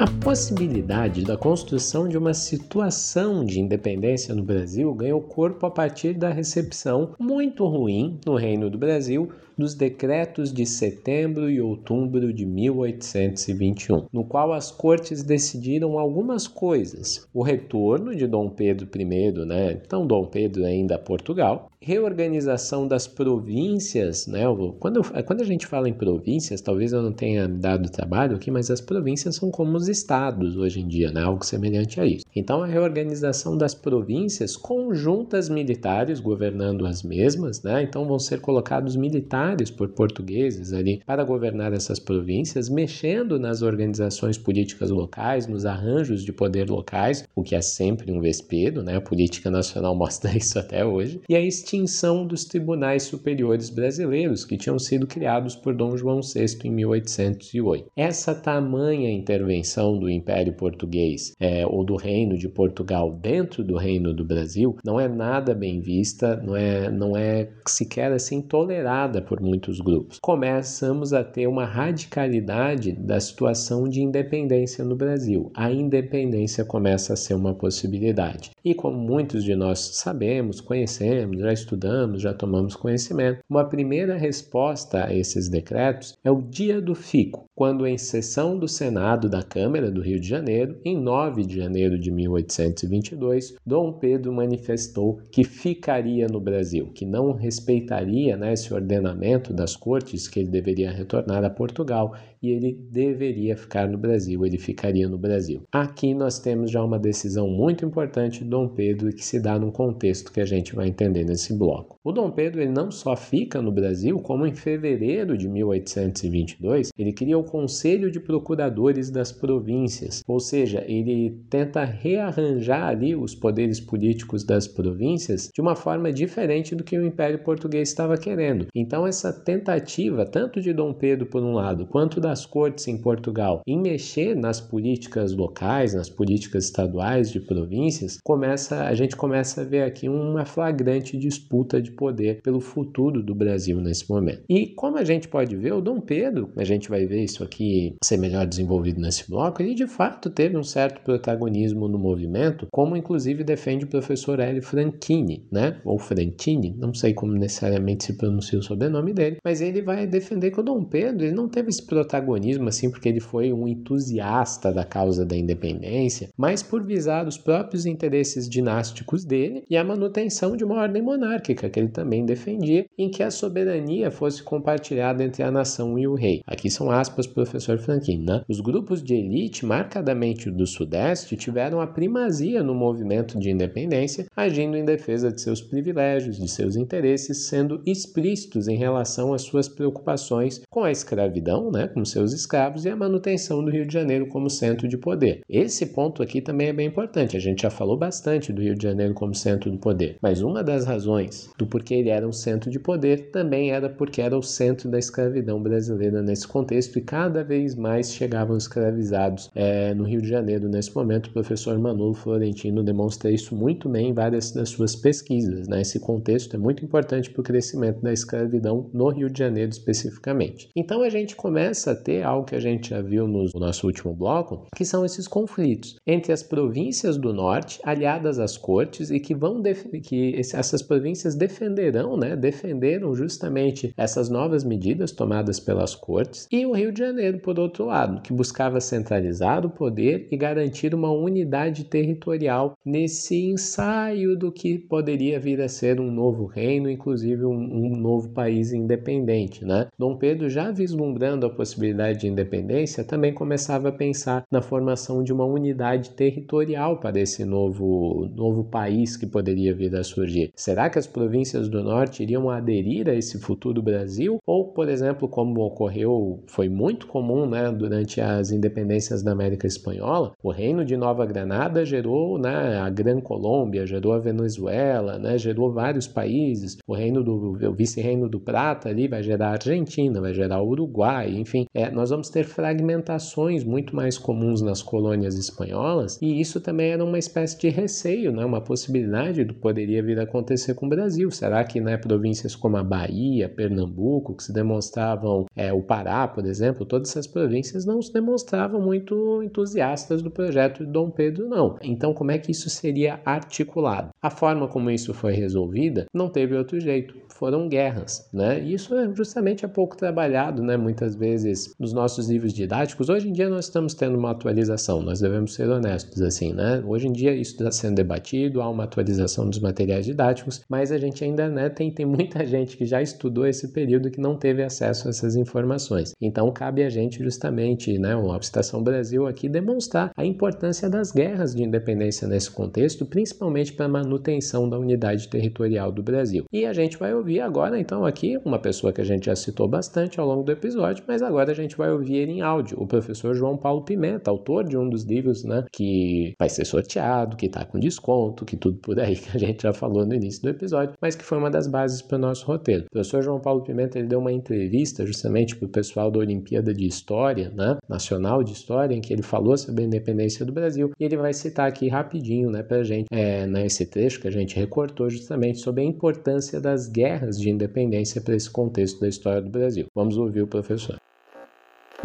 Speaker 3: A possibilidade da construção de uma situação de independência no Brasil ganhou corpo a partir da recepção muito ruim no Reino do Brasil dos decretos de setembro e outubro de 1821, no qual as cortes decidiram algumas coisas: o retorno de Dom Pedro I, né? Então Dom Pedro ainda a Portugal, reorganização das províncias, né? Quando, quando a gente fala em províncias, talvez eu não tenha dado trabalho aqui, mas as províncias são como os estados hoje em dia, né? Algo semelhante a isso. Então a reorganização das províncias conjuntas militares governando as mesmas, né? Então vão ser colocados militares por portugueses ali para governar essas províncias, mexendo nas organizações políticas locais, nos arranjos de poder locais, o que é sempre um vespeiro, né? A política nacional mostra isso até hoje, e a extinção dos tribunais superiores brasileiros que tinham sido criados por Dom João VI em 1808. Essa tamanha intervenção do Império Português é, ou do Reino de Portugal dentro do Reino do Brasil não é nada bem vista, não é, não é sequer assim tolerada por por muitos grupos. Começamos a ter uma radicalidade da situação de independência no Brasil. A independência começa a ser uma possibilidade. E como muitos de nós sabemos, conhecemos, já estudamos, já tomamos conhecimento, uma primeira resposta a esses decretos é o dia do fico, quando em sessão do Senado da Câmara do Rio de Janeiro, em 9 de janeiro de 1822, Dom Pedro manifestou que ficaria no Brasil, que não respeitaria né, esse ordenamento das cortes que ele deveria retornar a Portugal e ele deveria ficar no Brasil, ele ficaria no Brasil. Aqui nós temos já uma decisão muito importante de Dom Pedro que se dá num contexto que a gente vai entender nesse bloco. O Dom Pedro ele não só fica no Brasil, como em fevereiro de 1822 ele cria o Conselho de Procuradores das Províncias, ou seja, ele tenta rearranjar ali os poderes políticos das províncias de uma forma diferente do que o Império Português estava querendo. Então essa tentativa tanto de Dom Pedro por um lado quanto da das cortes em Portugal em mexer nas políticas locais, nas políticas estaduais de províncias, começa a gente começa a ver aqui uma flagrante disputa de poder pelo futuro do Brasil nesse momento. E como a gente pode ver, o Dom Pedro, a gente vai ver isso aqui ser melhor desenvolvido nesse bloco, ele de fato teve um certo protagonismo no movimento, como inclusive defende o professor Hélio Franchini, né? Ou Frantini, não sei como necessariamente se pronuncia o sobrenome dele, mas ele vai defender que o Dom Pedro ele não teve esse protagonismo protagonismo assim porque ele foi um entusiasta da causa da independência, mas por visar os próprios interesses dinásticos dele e a manutenção de uma ordem monárquica que ele também defendia, em que a soberania fosse compartilhada entre a nação e o rei. Aqui são aspas professor Franklin, né? Os grupos de elite, marcadamente do Sudeste, tiveram a primazia no movimento de independência, agindo em defesa de seus privilégios, de seus interesses, sendo explícitos em relação às suas preocupações com a escravidão, né, com seus escravos e a manutenção do Rio de Janeiro como centro de poder. Esse ponto aqui também é bem importante. A gente já falou bastante do Rio de Janeiro como centro de poder, mas uma das razões do porquê ele era um centro de poder também era porque era o centro da escravidão brasileira nesse contexto e cada vez mais chegavam escravizados é, no Rio de Janeiro nesse momento. O professor Manolo Florentino demonstra isso muito bem em várias das suas pesquisas. Né? Esse contexto é muito importante para o crescimento da escravidão no Rio de Janeiro especificamente. Então a gente começa ter algo que a gente já viu no nosso último bloco, que são esses conflitos entre as províncias do norte aliadas às cortes e que vão que essas províncias defenderão, né, defenderam justamente essas novas medidas tomadas pelas cortes e o Rio de Janeiro por outro lado, que buscava centralizar o poder e garantir uma unidade territorial nesse ensaio do que poderia vir a ser um novo reino, inclusive um, um novo país independente, né? Dom Pedro já vislumbrando a possibilidade de independência, também começava a pensar na formação de uma unidade territorial para esse novo, novo país que poderia vir a surgir. Será que as províncias do norte iriam aderir a esse futuro Brasil? Ou, por exemplo, como ocorreu, foi muito comum né, durante as independências da América Espanhola, o reino de Nova Granada gerou né, a Gran Colômbia, gerou a Venezuela, né, gerou vários países, o reino do o vice-reino do Prata ali vai gerar a Argentina, vai gerar o Uruguai, enfim, é, nós vamos ter fragmentações muito mais comuns nas colônias espanholas e isso também era uma espécie de receio, né, uma possibilidade do poderia vir a acontecer com o Brasil. Será que né, províncias como a Bahia, Pernambuco, que se demonstravam, é, o Pará, por exemplo, todas essas províncias não se demonstravam muito entusiastas do projeto de Dom Pedro, não. Então, como é que isso seria articulado? A forma como isso foi resolvida não teve outro jeito foram guerras, né? E isso é justamente é pouco trabalhado, né? Muitas vezes nos nossos livros didáticos. Hoje em dia nós estamos tendo uma atualização, nós devemos ser honestos assim, né? Hoje em dia isso está sendo debatido, há uma atualização dos materiais didáticos, mas a gente ainda, né? Tem, tem muita gente que já estudou esse período que não teve acesso a essas informações. Então cabe a gente justamente, né? A Estação Brasil aqui demonstrar a importância das guerras de independência nesse contexto, principalmente para a manutenção da unidade territorial do Brasil. E a gente vai ouvir agora, então, aqui uma pessoa que a gente já citou bastante ao longo do episódio, mas agora gente vai ouvir ele em áudio, o professor João Paulo Pimenta, autor de um dos livros, né, que vai ser sorteado, que está com desconto, que tudo por aí que a gente já falou no início do episódio, mas que foi uma das bases para o nosso roteiro. O professor João Paulo Pimenta, ele deu uma entrevista justamente para o pessoal da Olimpíada de História, né, Nacional de História, em que ele falou sobre a independência do Brasil, e ele vai citar aqui rapidinho, né, para a gente, é, nesse trecho que a gente recortou justamente sobre a importância das guerras de independência para esse contexto da história do Brasil. Vamos ouvir o professor.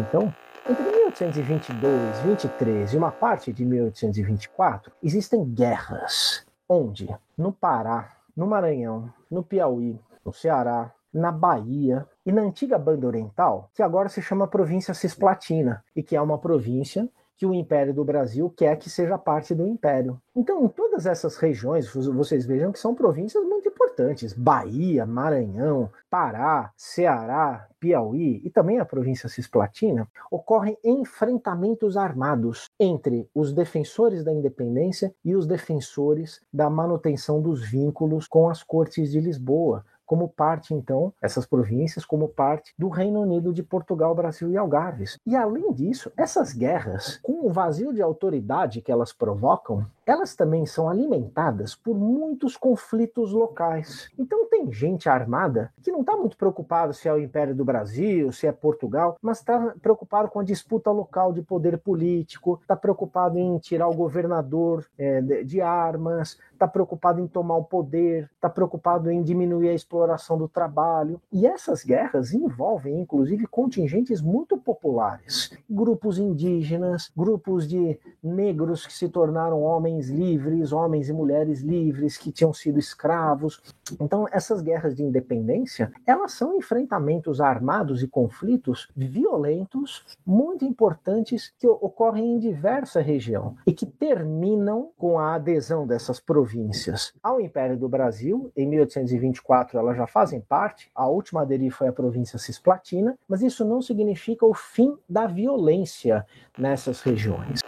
Speaker 6: Então, entre 1822, 23 e uma parte de 1824, existem guerras. Onde? No Pará, no Maranhão, no Piauí, no Ceará, na Bahia e na antiga Banda Oriental, que agora se chama província Cisplatina, e que é uma província que o Império do Brasil quer que seja parte do Império. Então, em todas essas regiões, vocês vejam que são províncias muito importantes: Bahia, Maranhão, Pará, Ceará, Piauí e também a província cisplatina, ocorrem enfrentamentos armados entre os defensores da independência e os defensores da manutenção dos vínculos com as cortes de Lisboa, como parte, então, essas províncias, como parte do Reino Unido de Portugal, Brasil e Algarves. E além disso, essas guerras, com o vazio de autoridade que elas provocam, elas também são alimentadas por muitos conflitos locais. Então tem gente armada que não está muito preocupado se é o Império do Brasil, se é Portugal, mas está preocupado com a disputa local de poder político, está preocupado em tirar o governador é, de armas, está preocupado em tomar o poder, está preocupado em diminuir a exploração do trabalho. E essas guerras envolvem, inclusive, contingentes muito populares, grupos indígenas, grupos de negros que se tornaram homens jovens livres, homens e mulheres livres que tinham sido escravos. Então, essas guerras de independência, elas são enfrentamentos armados e conflitos violentos, muito importantes, que ocorrem em diversa região e que terminam com a adesão dessas províncias ao Império do Brasil. Em 1824, elas já fazem parte. A última a aderir foi a província Cisplatina, mas isso não significa o fim da violência nessas regiões.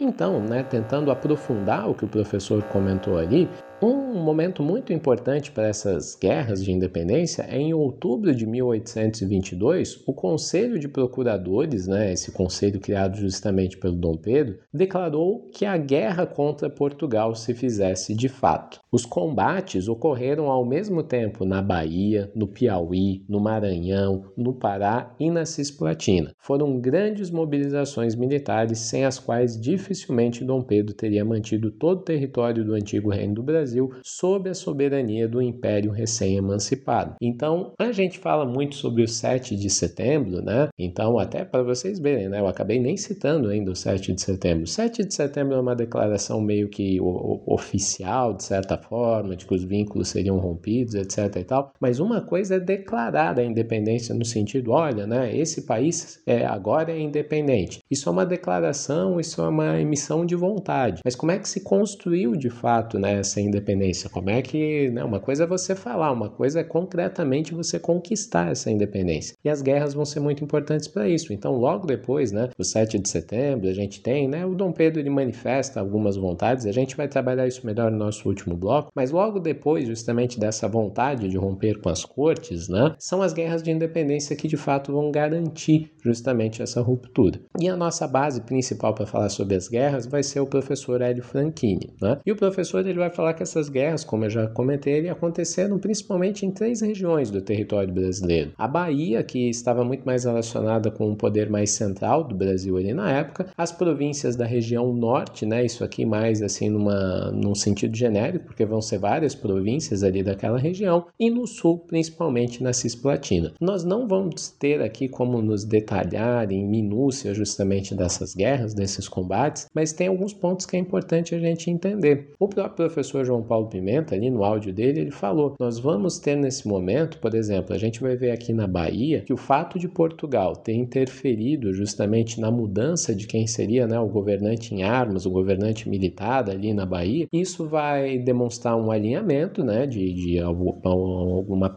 Speaker 3: Então, né, tentando aprofundar o que o professor comentou ali, um momento muito importante para essas guerras de independência é em outubro de 1822, o Conselho de Procuradores, né, esse conselho criado justamente pelo Dom Pedro, declarou que a guerra contra Portugal se fizesse de fato. Os combates ocorreram ao mesmo tempo na Bahia, no Piauí, no Maranhão, no Pará e na Cisplatina. Foram grandes mobilizações militares sem as quais dificilmente Dom Pedro teria mantido todo o território do antigo Reino do Brasil Brasil sob a soberania do Império recém-emancipado. Então, a gente fala muito sobre o 7 de setembro, né? Então, até para vocês verem, né? Eu acabei nem citando ainda o 7 de setembro. O 7 de setembro é uma declaração meio que oficial, de certa forma, de que os vínculos seriam rompidos, etc e tal. Mas uma coisa é declarar a independência no sentido, olha, né? Esse país é, agora é independente. Isso é uma declaração, isso é uma emissão de vontade. Mas como é que se construiu de fato né, essa? Independência? Como é que. Né, uma coisa é você falar, uma coisa é concretamente você conquistar essa independência. E as guerras vão ser muito importantes para isso. Então, logo depois, né, do 7 de setembro, a gente tem, né, o Dom Pedro ele manifesta algumas vontades, a gente vai trabalhar isso melhor no nosso último bloco, mas logo depois, justamente dessa vontade de romper com as cortes, né, são as guerras de independência que de fato vão garantir justamente essa ruptura. E a nossa base principal para falar sobre as guerras vai ser o professor Hélio Franchini. Né? E o professor ele vai falar que essas guerras, como eu já comentei, aconteceram principalmente em três regiões do território brasileiro. A Bahia, que estava muito mais relacionada com o poder mais central do Brasil ali na época, as províncias da região norte, né, isso aqui mais assim numa, num sentido genérico, porque vão ser várias províncias ali daquela região, e no sul, principalmente na Cisplatina. Nós não vamos ter aqui como nos detalhar em minúcia justamente dessas guerras, desses combates, mas tem alguns pontos que é importante a gente entender. O próprio professor João João Paulo Pimenta, ali no áudio dele, ele falou: nós vamos ter nesse momento, por exemplo, a gente vai ver aqui na Bahia que o fato de Portugal ter interferido justamente na mudança de quem seria né, o governante em armas, o governante militar ali na Bahia, isso vai demonstrar um alinhamento né, de, de alguma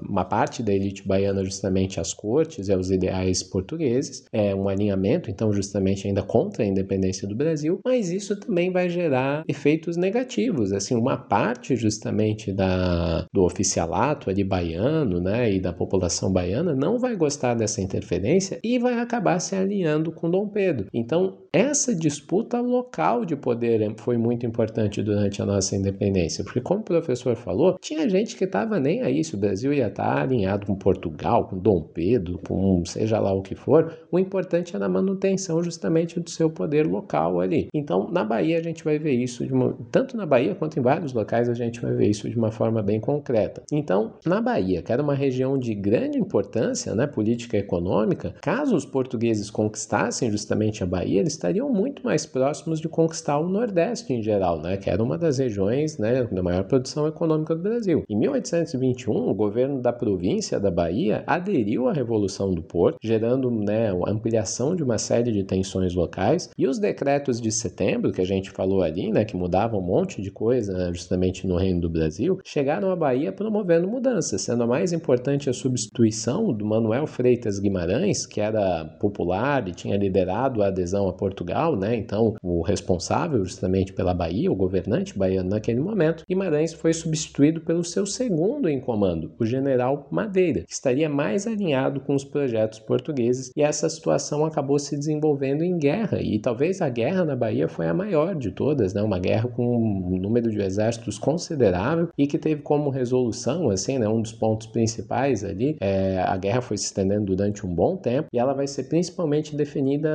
Speaker 3: uma parte da elite baiana justamente às cortes e aos ideais portugueses, é um alinhamento, então, justamente ainda contra a independência do Brasil, mas isso também vai gerar efeitos negativos, assim, uma parte parte justamente da, do oficialato ali baiano, né, e da população baiana não vai gostar dessa interferência e vai acabar se alinhando com Dom Pedro. Então, essa disputa local de poder foi muito importante durante a nossa independência, porque como o professor falou, tinha gente que estava nem aí se o Brasil ia estar tá alinhado com Portugal, com Dom Pedro, com seja lá o que for, o importante era a manutenção justamente do seu poder local ali. Então, na Bahia a gente vai ver isso uma, tanto na Bahia quanto em vários locais a gente vai ver isso de uma forma bem concreta. Então, na Bahia, que era uma região de grande importância, né, política e econômica, caso os portugueses conquistassem justamente a Bahia, eles estariam muito mais próximos de conquistar o Nordeste em geral, né, que era uma das regiões né, da maior produção econômica do Brasil. Em 1821, o governo da província da Bahia aderiu à Revolução do Porto, gerando né, ampliação de uma série de tensões locais, e os decretos de setembro, que a gente falou ali, né, que mudavam um monte de coisa né, justamente no Reino do Brasil, chegaram à Bahia promovendo mudanças, sendo a mais importante a substituição do Manuel Freitas Guimarães, que era popular e tinha liderado a adesão a Portugal, né? Então, o responsável justamente pela Bahia, o governante baiano naquele momento, Guimarães foi substituído pelo seu segundo em comando, o general Madeira, que estaria mais alinhado com os projetos portugueses, e essa situação acabou se desenvolvendo em guerra, e talvez a guerra na Bahia foi a maior de todas, né? Uma guerra com um número de exércitos considerável e que teve como resolução, assim, né? Um dos pontos principais ali, é, a guerra foi se estendendo durante um bom tempo e ela vai ser principalmente definida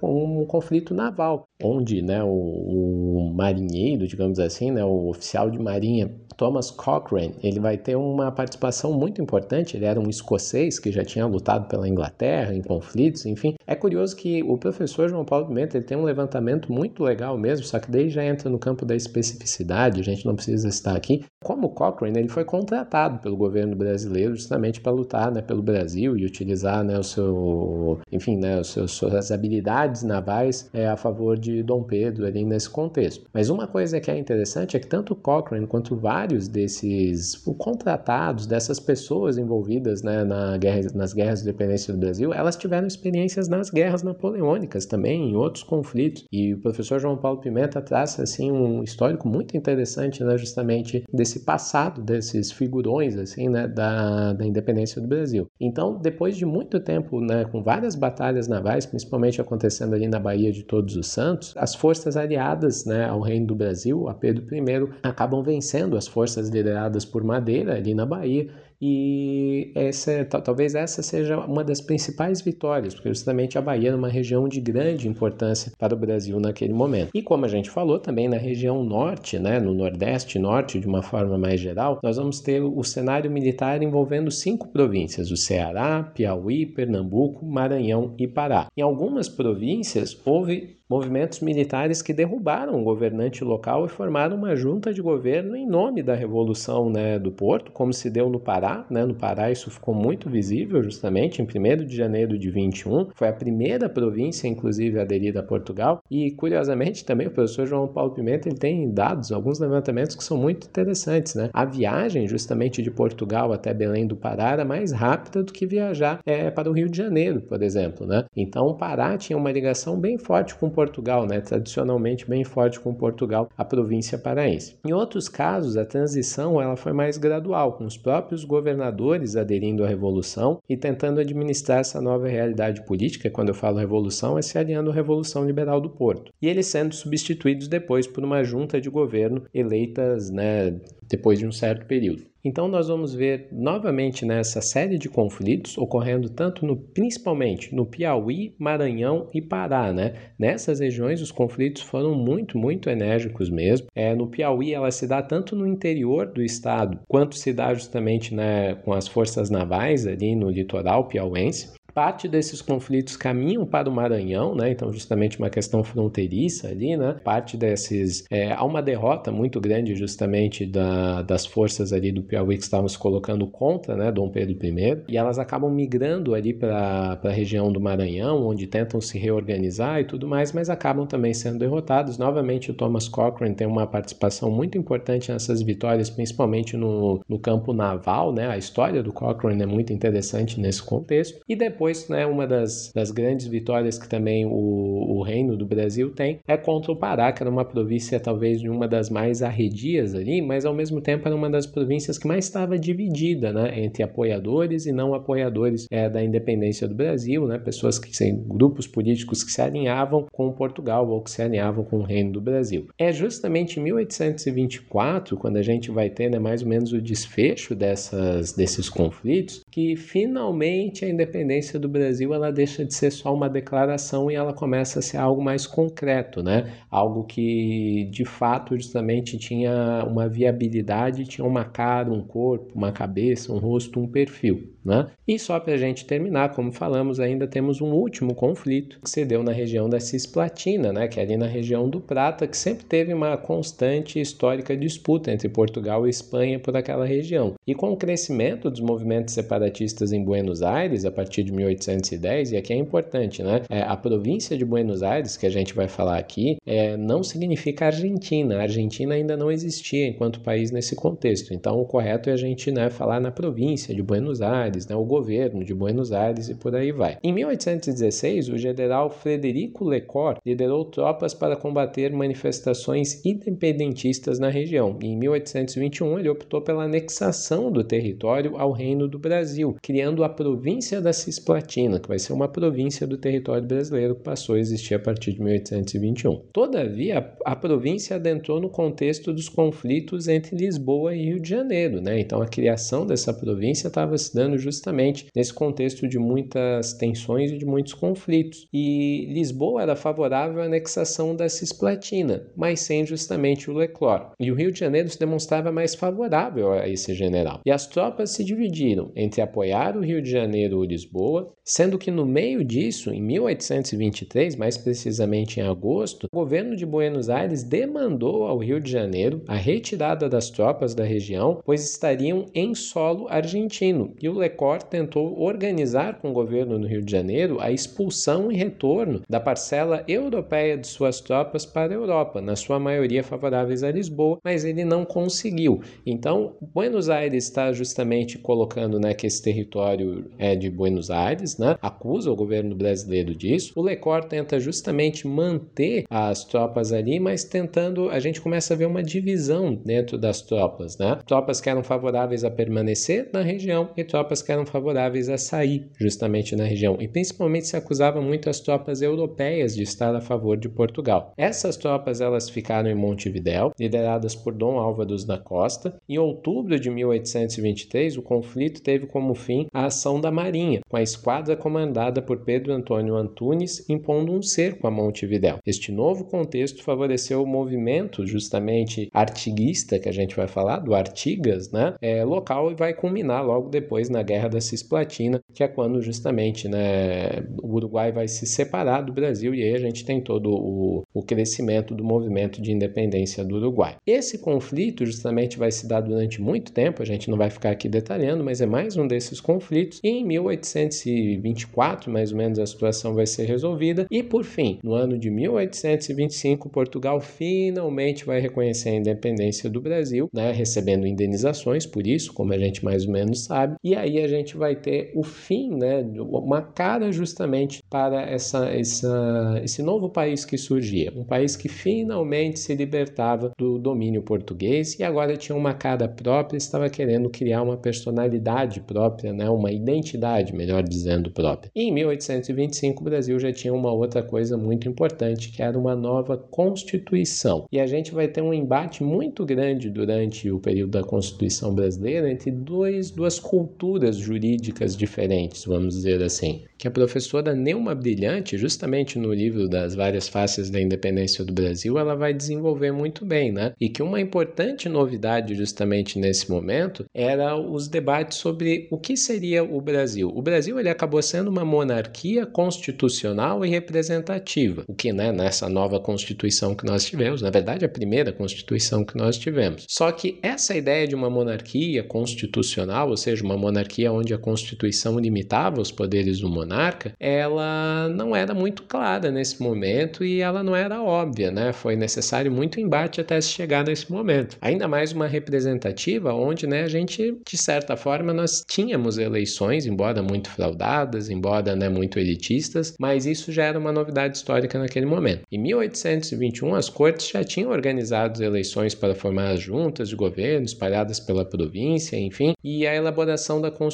Speaker 3: com um conflito naval, onde né, o, o marinheiro, digamos assim, né, o oficial de marinha Thomas Cochrane, ele vai ter uma participação muito importante. Ele era um escocês que já tinha lutado pela Inglaterra em conflitos, enfim. É curioso que o professor João Paulo Pimenta ele tem um levantamento muito legal mesmo, só que daí já entra no campo da especificidade, a gente não precisa estar aqui. Como Cochrane, ele foi contratado pelo governo brasileiro justamente para lutar né, pelo Brasil e utilizar né, o seu, enfim, né, os seus, suas habilidades navais é, a favor de Dom Pedro ali nesse contexto. Mas uma coisa que é interessante é que tanto Cochrane quanto vários desses contratados, dessas pessoas envolvidas né, na guerra, nas guerras de independência do Brasil, elas tiveram experiências nas guerras napoleônicas também, em outros conflitos. E o professor João Paulo Pimenta traz assim um histórico muito interessante, né, justamente desse passado desses figurões assim, né, da, da independência do Brasil. Então, depois de muito tempo, né, com várias batalhas navais, principalmente acontecendo ali na Baía de Todos os Santos, as forças aliadas né, ao Reino do Brasil, a Pedro I, acabam vencendo as forças lideradas por Madeira ali na Bahia e essa, talvez essa seja uma das principais vitórias, porque justamente a Bahia é uma região de grande importância para o Brasil naquele momento. E como a gente falou também na região norte, né, no nordeste norte de uma forma mais geral, nós vamos ter o cenário militar envolvendo cinco províncias: o Ceará, Piauí, Pernambuco, Maranhão e Pará. Em algumas províncias houve movimentos militares que derrubaram o governante local e formaram uma junta de governo em nome da Revolução né, do Porto, como se deu no Pará. Né? No Pará isso ficou muito visível, justamente, em 1 de janeiro de 21. Foi a primeira província, inclusive, aderida a Portugal. E, curiosamente, também o professor João Paulo Pimenta ele tem dados, alguns levantamentos que são muito interessantes. Né? A viagem, justamente, de Portugal até Belém do Pará era mais rápida do que viajar é, para o Rio de Janeiro, por exemplo. Né? Então, o Pará tinha uma ligação bem forte com Portugal, né, tradicionalmente bem forte com Portugal, a província paraense. Em outros casos, a transição ela foi mais gradual, com os próprios governadores aderindo à revolução e tentando administrar essa nova realidade política. Quando eu falo revolução, é se aliando à Revolução Liberal do Porto. E eles sendo substituídos depois por uma junta de governo eleitas, né, depois de um certo período. Então nós vamos ver novamente nessa série de conflitos ocorrendo tanto no principalmente no Piauí, Maranhão e Pará, né? Nessas regiões os conflitos foram muito, muito enérgicos mesmo. É, no Piauí ela se dá tanto no interior do estado quanto se dá justamente né, com as forças navais ali no litoral piauense parte desses conflitos caminham para o Maranhão, né? Então, justamente uma questão fronteiriça ali, né? Parte desses. É, há uma derrota muito grande, justamente, da, das forças ali do Piauí que estavam se colocando contra, né? Dom Pedro I, e elas acabam migrando ali para a região do Maranhão, onde tentam se reorganizar e tudo mais, mas acabam também sendo derrotados. Novamente, o Thomas Cochrane tem uma participação muito importante nessas vitórias, principalmente no, no campo naval, né? A história do Cochrane é muito interessante nesse contexto. E depois depois, né, uma das, das grandes vitórias que também o, o Reino do Brasil tem é contra o Pará, que era uma província talvez de uma das mais arredias ali, mas ao mesmo tempo era uma das províncias que mais estava dividida né, entre apoiadores e não apoiadores é, da independência do Brasil, né, pessoas que sem grupos políticos que se alinhavam com Portugal ou que se alinhavam com o Reino do Brasil. É justamente em 1824, quando a gente vai ter né, mais ou menos o desfecho dessas, desses conflitos, que finalmente a independência do Brasil ela deixa de ser só uma declaração e ela começa a ser algo mais concreto, né? Algo que de fato justamente tinha uma viabilidade, tinha uma cara, um corpo, uma cabeça, um rosto, um perfil. Né? E só para a gente terminar, como falamos, ainda temos um último conflito que se deu na região da Cisplatina, né? que é ali na região do Prata, que sempre teve uma constante histórica disputa entre Portugal e Espanha por aquela região. E com o crescimento dos movimentos separatistas em Buenos Aires, a partir de 1810, e aqui é importante, né? É, a província de Buenos Aires, que a gente vai falar aqui, é, não significa Argentina. A Argentina ainda não existia enquanto país nesse contexto. Então, o correto é a gente né, falar na província de Buenos Aires Aires, né, o governo de Buenos Aires e por aí vai. Em 1816, o general Frederico Lecor liderou tropas para combater manifestações independentistas na região. E em 1821, ele optou pela anexação do território ao Reino do Brasil. Criando a província da Cisplatina, que vai ser uma província do território brasileiro que passou a existir a partir de 1821. Todavia, a província adentrou no contexto dos conflitos entre Lisboa e Rio de Janeiro, né? Então a criação dessa província estava se dando justamente nesse contexto de muitas tensões e de muitos conflitos. E Lisboa era favorável à anexação da Cisplatina, mas sem justamente o Leclerc. E o Rio de Janeiro se demonstrava mais favorável a esse general. E as tropas se dividiram entre apoiar o Rio de Janeiro ou Lisboa, sendo que no meio disso, em 1823, mais precisamente em agosto, o governo de Buenos Aires demandou ao Rio de Janeiro a retirada das tropas da região, pois estariam em solo argentino. E o Lecor tentou organizar com o governo do Rio de Janeiro a expulsão e retorno da parcela europeia de suas tropas para a Europa, na sua maioria favoráveis a Lisboa, mas ele não conseguiu. Então, Buenos Aires está justamente colocando né, que esse território é de Buenos Aires, né, acusa o governo brasileiro disso. O Lecor tenta justamente manter as tropas ali, mas tentando, a gente começa a ver uma divisão dentro das tropas, né? Tropas que eram favoráveis a permanecer na região e tropas que eram favoráveis a sair justamente na região. E principalmente se acusava muito as tropas europeias de estar a favor de Portugal. Essas tropas elas ficaram em Montevidéu, lideradas por Dom Álvaros da Costa. Em outubro de 1823, o conflito teve como fim a ação da Marinha, com a esquadra comandada por Pedro Antônio Antunes impondo um cerco a Montevidéu. Este novo contexto favoreceu o movimento justamente artiguista que a gente vai falar, do Artigas, né, é, local e vai culminar logo depois na Guerra da Cisplatina, que é quando justamente né, o Uruguai vai se separar do Brasil e aí a gente tem todo o, o crescimento do movimento de independência do Uruguai. Esse conflito justamente vai se dar durante muito tempo, a gente não vai ficar aqui detalhando, mas é mais um desses conflitos. E em 1824, mais ou menos, a situação vai ser resolvida. E por fim, no ano de 1825, Portugal finalmente vai reconhecer a independência do Brasil, né, recebendo indenizações por isso, como a gente mais ou menos sabe. E aí a gente vai ter o fim, né, uma cara justamente para essa, essa, esse novo país que surgia, um país que finalmente se libertava do domínio português e agora tinha uma cara própria, estava querendo criar uma personalidade própria, né, uma identidade, melhor dizendo, própria. E em 1825 o Brasil já tinha uma outra coisa muito importante, que era uma nova Constituição. E a gente vai ter um embate muito grande durante o período da Constituição brasileira entre dois, duas culturas jurídicas diferentes, vamos dizer assim que a professora Neuma Brilhante, justamente no livro das várias faces da independência do Brasil, ela vai desenvolver muito bem, né? E que uma importante novidade justamente nesse momento era os debates sobre o que seria o Brasil. O Brasil ele acabou sendo uma monarquia constitucional e representativa, o que, né, nessa nova constituição que nós tivemos, na verdade a primeira constituição que nós tivemos. Só que essa ideia de uma monarquia constitucional, ou seja, uma monarquia onde a constituição limitava os poderes do monarca monarca, ela não era muito clara nesse momento e ela não era óbvia, né? Foi necessário muito embate até se chegar nesse momento. Ainda mais uma representativa onde, né, a gente, de certa forma, nós tínhamos eleições, embora muito fraudadas, embora, né, muito elitistas, mas isso já era uma novidade histórica naquele momento. Em 1821, as cortes já tinham organizado eleições para formar as juntas de governo espalhadas pela província, enfim, e a elaboração da Constituição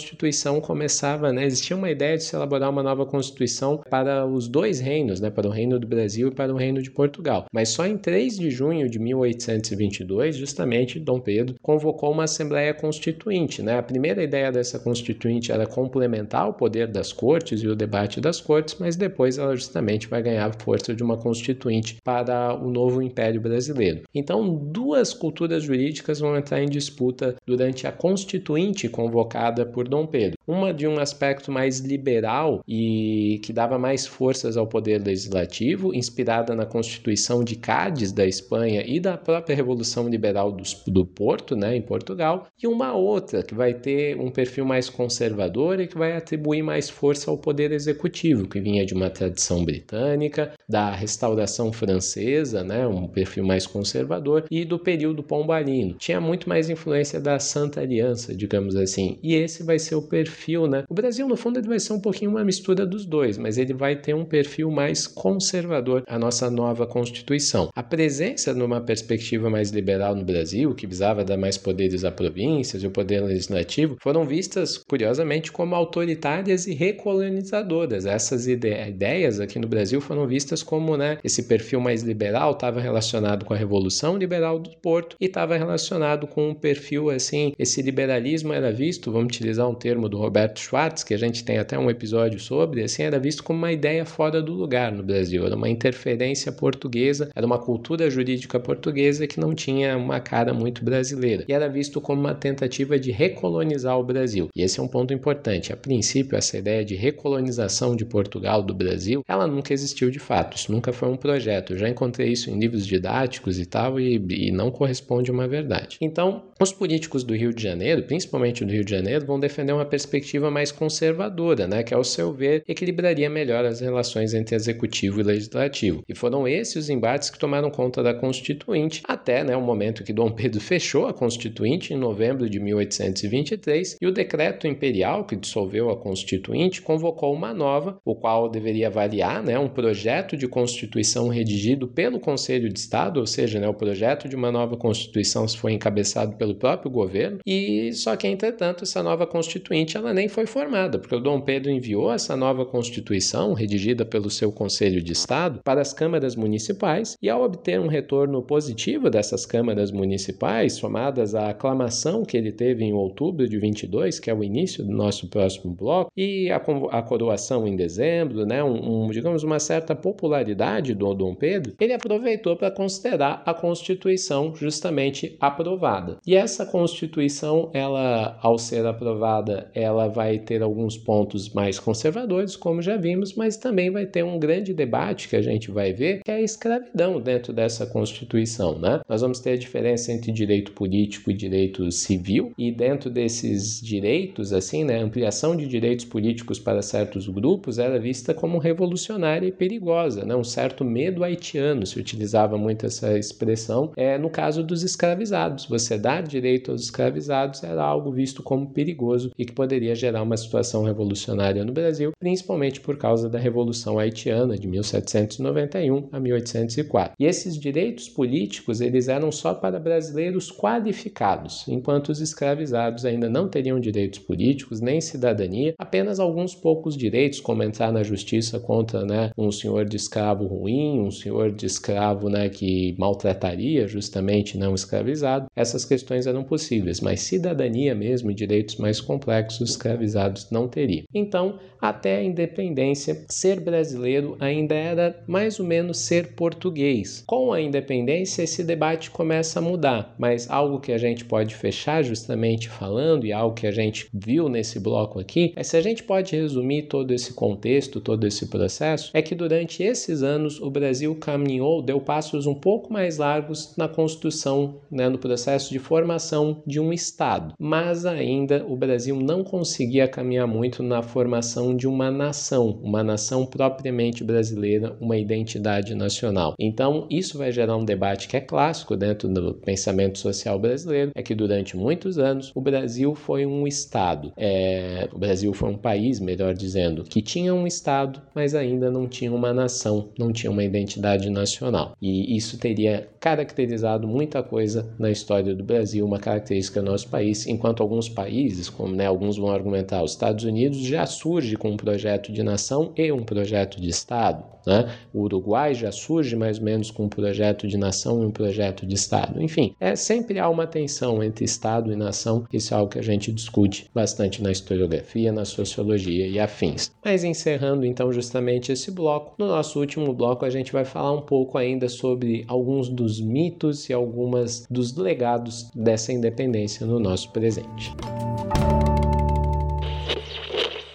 Speaker 3: começava, né, existia uma ideia de se elaborar uma nova constituição para os dois reinos, né, para o reino do Brasil e para o reino de Portugal. Mas só em 3 de junho de 1822, justamente, Dom Pedro convocou uma Assembleia Constituinte. Né? A primeira ideia dessa Constituinte era complementar o poder das cortes e o debate das cortes, mas depois ela justamente vai ganhar força de uma Constituinte para o novo Império Brasileiro. Então, duas culturas jurídicas vão entrar em disputa durante a Constituinte convocada por Dom Pedro. Uma de um aspecto mais liberal e que dava mais forças ao poder legislativo, inspirada na Constituição de Cádiz da Espanha e da própria Revolução Liberal do, do Porto, né, em Portugal, e uma outra que vai ter um perfil mais conservador e que vai atribuir mais força ao poder executivo, que vinha de uma tradição britânica, da restauração francesa, né, um perfil mais conservador, e do período pombalino. Tinha muito mais influência da Santa Aliança, digamos assim. E esse vai ser o perfil, né? O Brasil, no fundo, ele vai ser um pouquinho uma mistura dos dois, mas ele vai ter um perfil mais conservador, a nossa nova Constituição. A presença numa perspectiva mais liberal no Brasil, que visava dar mais poderes a províncias e o poder legislativo, foram vistas, curiosamente, como autoritárias e recolonizadoras. Essas ideias aqui no Brasil foram vistas como né, esse perfil mais liberal estava relacionado com a Revolução Liberal do Porto e estava relacionado com um perfil assim, esse liberalismo era visto, vamos utilizar um termo do Roberto Schwartz, que a gente tem até um episódio sobre, assim, era visto como uma ideia fora do lugar no Brasil, era uma interferência portuguesa, era uma cultura jurídica portuguesa que não tinha uma cara muito brasileira e era visto como uma tentativa de recolonizar o Brasil. E esse é um ponto importante. A princípio, essa ideia de recolonização de Portugal do Brasil, ela nunca existiu de fato. Isso nunca foi um projeto. Eu já encontrei isso em livros didáticos e tal e, e não corresponde a uma verdade. Então, os políticos do Rio de Janeiro, principalmente do Rio de Janeiro, vão defender uma perspectiva mais conservadora, né, que ao seu ver equilibraria melhor as relações entre executivo e legislativo. E foram esses os embates que tomaram conta da Constituinte até né, o momento que Dom Pedro fechou a Constituinte em novembro de 1823 e o decreto imperial que dissolveu a Constituinte convocou uma nova, o qual deveria avaliar né, um projeto de Constituição redigido pelo Conselho de Estado, ou seja, né, o projeto de uma nova Constituição foi encabeçado pelo próprio governo, e só que, entretanto, essa nova Constituinte ela nem foi formada, porque o Dom Pedro enviou essa nova Constituição, redigida pelo seu Conselho de Estado, para as câmaras municipais, e ao obter um retorno positivo dessas câmaras municipais, somadas à aclamação que ele teve em outubro de 22, que é o início do nosso próximo bloco, e a, a coroação em dezembro, né, um, um, digamos, uma certa popularidade do Dom Pedro, ele aproveitou para considerar a Constituição justamente aprovada. E essa Constituição, ela, ao ser aprovada, ela vai ter alguns pontos mais conservadores, como já vimos, mas também vai ter um grande debate que a gente vai ver, que é a escravidão dentro dessa Constituição, né? Nós vamos ter a diferença entre direito político e direito civil, e dentro desses direitos, assim, né, a ampliação de direitos políticos para certos grupos era vista como revolucionária e perigosa, né? Um certo medo haitiano, se utilizava muito essa expressão, é no caso dos escravizados. Você dá direito aos escravizados era algo visto como perigoso e que poderia gerar uma situação revolucionária no Brasil, principalmente por causa da Revolução Haitiana de 1791 a 1804. E esses direitos políticos eles eram só para brasileiros qualificados, enquanto os escravizados ainda não teriam direitos políticos nem cidadania, apenas alguns poucos direitos, como entrar na justiça contra né, um senhor de escravo ruim, um senhor de escravo né, que maltrataria justamente não escravizado. Essas questões eram possíveis, mas cidadania mesmo e direitos mais complexos escravizados não teriam. Então, até a independência, ser brasileiro ainda era mais ou menos ser português. Com a independência, esse debate começa a mudar, mas algo que a gente pode fechar justamente falando e algo que a gente viu nesse bloco aqui é se a gente pode resumir todo esse contexto, todo esse processo, é que durante esses anos o Brasil caminhou, deu passos um pouco mais largos na construção, né, no processo de formação de um Estado. Mas ainda o Brasil não conseguia caminhar muito na formação de uma nação, uma nação propriamente brasileira, uma identidade nacional. Então, isso vai gerar um debate que é clássico dentro do pensamento social brasileiro, é que durante muitos anos o Brasil foi um Estado. É, o Brasil foi um país, melhor dizendo, que tinha um Estado, mas ainda não tinha uma nação, não tinha uma identidade nacional. E isso teria caracterizado muita coisa na história do Brasil Brasil uma característica do nosso país, enquanto alguns países, como né, alguns vão argumentar, os Estados Unidos já surge com um projeto de nação e um projeto de Estado. Né? O Uruguai já surge mais ou menos com um projeto de nação e um projeto de Estado. Enfim, é sempre há uma tensão entre Estado e nação. Isso é algo que a gente discute bastante na historiografia, na sociologia e afins. Mas encerrando então justamente esse bloco, no nosso último bloco a gente vai falar um pouco ainda sobre alguns dos mitos e algumas dos legados dessa independência no nosso presente.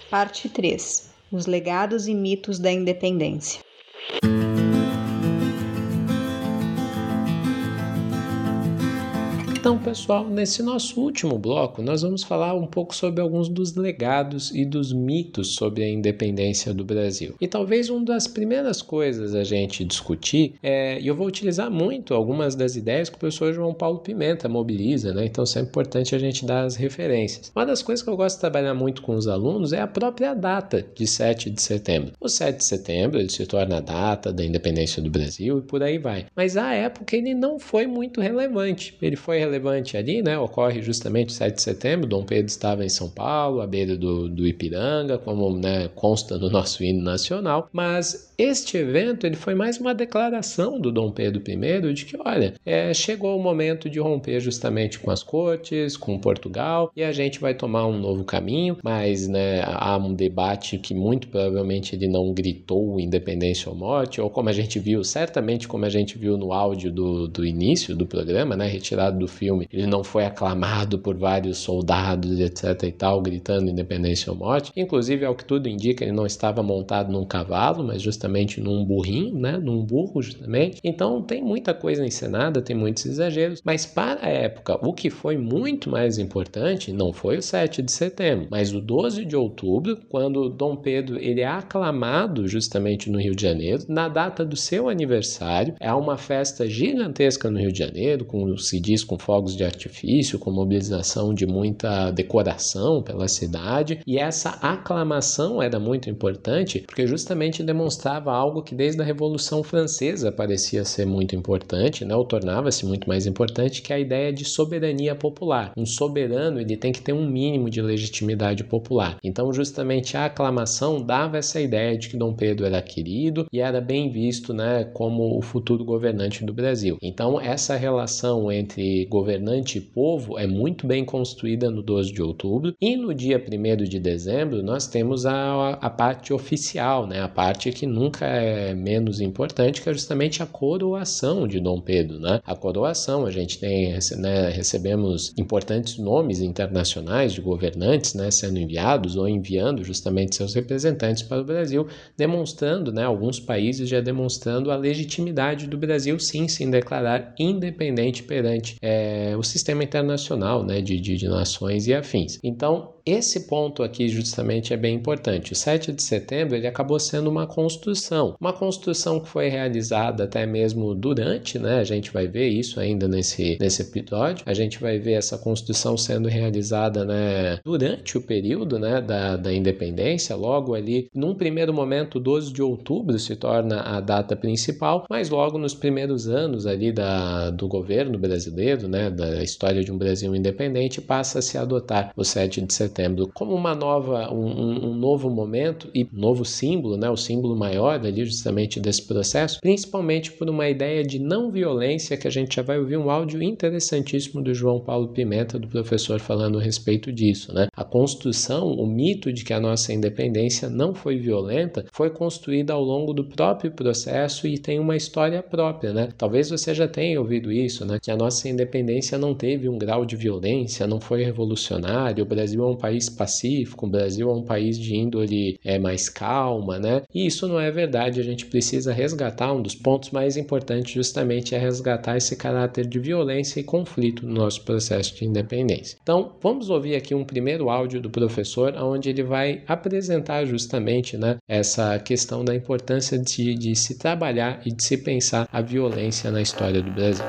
Speaker 1: Parte 3 os legados e mitos da independência.
Speaker 3: Então, pessoal, nesse nosso último bloco, nós vamos falar um pouco sobre alguns dos legados e dos mitos sobre a independência do Brasil. E talvez uma das primeiras coisas a gente discutir é, e eu vou utilizar muito algumas das ideias que o professor João Paulo Pimenta mobiliza, né? Então, é importante a gente dar as referências. Uma das coisas que eu gosto de trabalhar muito com os alunos é a própria data de 7 de setembro. O 7 de setembro ele se torna a data da independência do Brasil e por aí vai. Mas à época ele não foi muito relevante. Ele foi relevante ali, né? Ocorre justamente 7 de setembro, Dom Pedro estava em São Paulo, à beira do, do Ipiranga, como né, consta no nosso hino nacional, mas este evento ele foi mais uma declaração do Dom Pedro I de que, olha, é, chegou o momento de romper justamente com as cortes, com Portugal, e a gente vai tomar um novo caminho, mas né, há um debate que muito provavelmente ele não gritou independência ou morte, ou como a gente viu, certamente como a gente viu no áudio do, do início do programa, né, retirado do filme, ele não foi aclamado por vários soldados, etc e tal, gritando independência ou morte. Inclusive, ao que tudo indica, ele não estava montado num cavalo, mas justamente num burrinho, né, num burro justamente. Então, tem muita coisa encenada, tem muitos exageros, mas para a época, o que foi muito mais importante não foi o 7 de setembro, mas o 12 de outubro, quando Dom Pedro ele é aclamado justamente no Rio de Janeiro, na data do seu aniversário, é uma festa gigantesca no Rio de Janeiro, com se diz com fogos de artifício, com mobilização de muita decoração pela cidade, e essa aclamação era muito importante porque justamente demonstrava algo que desde a Revolução Francesa parecia ser muito importante, né, ou tornava-se muito mais importante, que é a ideia de soberania popular. Um soberano ele tem que ter um mínimo de legitimidade popular. Então, justamente a aclamação dava essa ideia de que Dom Pedro era querido e era bem visto né, como o futuro governante do Brasil. Então, essa relação entre governante e povo é muito bem construída no 12 de outubro. E no dia 1 de dezembro, nós temos a, a parte oficial, né, a parte que nunca é menos importante, que é justamente a coroação de Dom Pedro. Né? A coroação, a gente tem, né, recebemos importantes nomes internacionais de governantes né, sendo enviados ou enviando justamente seus representantes para o Brasil, demonstrando, né, alguns países já demonstrando a legitimidade do Brasil sim se declarar independente perante é, o sistema internacional né, de, de, de nações e afins. Então, esse ponto aqui justamente é bem importante. O 7 de setembro ele acabou sendo uma construção, uma construção que foi realizada até mesmo durante, né? A gente vai ver isso ainda nesse, nesse episódio. A gente vai ver essa construção sendo realizada, né, durante o período, né, da, da independência, logo ali, num primeiro momento, 12 de outubro se torna a data principal, mas logo nos primeiros anos ali da, do governo brasileiro, né, da história de um Brasil independente, passa a se adotar o 7 de setembro setembro como uma nova, um, um, novo momento e novo símbolo, né, o símbolo maior ali justamente desse processo, principalmente por uma ideia de não violência que a gente já vai ouvir um áudio interessantíssimo do João Paulo Pimenta, do professor falando a respeito disso, né? A construção, o mito de que a nossa independência não foi violenta, foi construída ao longo do próprio processo e tem uma história própria, né? Talvez você já tenha ouvido isso, né? Que a nossa independência não teve um grau de violência, não foi revolucionário, o Brasil é um país pacífico, o Brasil é um país de índole é, mais calma, né? E isso não é verdade, a gente precisa resgatar um dos pontos mais importantes justamente é resgatar esse caráter de violência e conflito no nosso processo de independência. Então, vamos ouvir aqui um primeiro áudio do professor, onde ele vai apresentar justamente né, essa questão da importância de, de se trabalhar e de se pensar a violência na história do Brasil.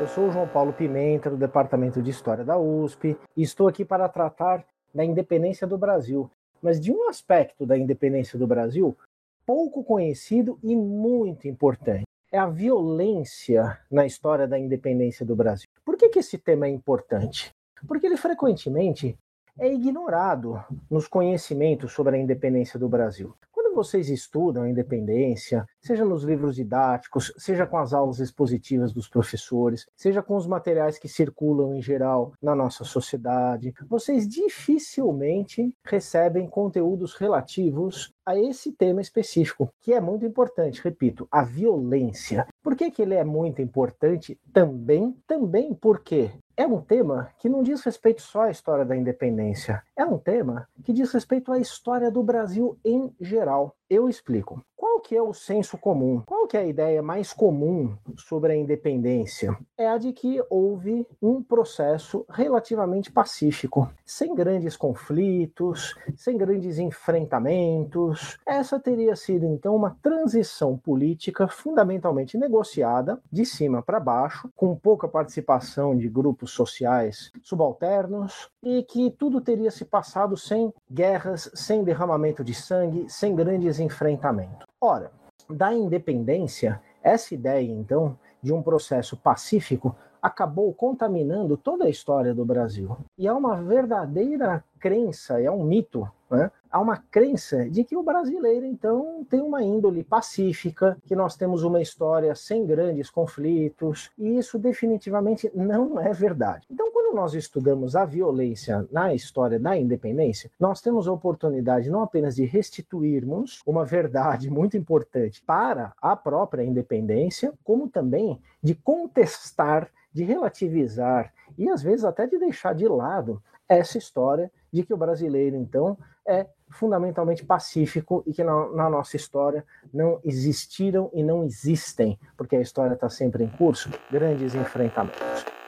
Speaker 6: Eu sou o João Paulo Pimenta, do Departamento de História da USP, e estou aqui para tratar da independência do Brasil, mas de um aspecto da independência do Brasil pouco conhecido e muito importante. É a violência na história da independência do Brasil. Por que, que esse tema é importante? Porque ele frequentemente é ignorado nos conhecimentos sobre a independência do Brasil quando vocês estudam a independência, seja nos livros didáticos, seja com as aulas expositivas dos professores, seja com os materiais que circulam em geral na nossa sociedade, vocês dificilmente recebem conteúdos relativos a esse tema específico, que é muito importante, repito, a violência. Por que, que ele é muito importante também? Também porque é um tema que não diz respeito só à história da independência, é um tema que diz respeito à história do Brasil em geral. Eu explico. Qual que é o senso comum? Qual que é a ideia mais comum sobre a independência? É a de que houve um processo relativamente pacífico, sem grandes conflitos, sem grandes enfrentamentos. Essa teria sido então uma transição política fundamentalmente negociada de cima para baixo, com pouca participação de grupos sociais subalternos e que tudo teria se passado sem guerras, sem derramamento de sangue, sem grandes enfrentamentos. Ora, da independência, essa ideia, então, de um processo pacífico acabou contaminando toda a história do Brasil. E é uma verdadeira crença, é um mito né? Há uma crença de que o brasileiro, então, tem uma índole pacífica, que nós temos uma história sem grandes conflitos, e isso definitivamente não é verdade. Então, quando nós estudamos a violência na história da independência, nós temos a oportunidade não apenas de restituirmos uma verdade muito importante para a própria independência, como também de contestar, de relativizar e às vezes até de deixar de lado essa história de que o brasileiro, então, é fundamentalmente pacífico e que na, na, nossa história não existiram e não existem, porque a história está sempre em curso, grandes enfrentamentos.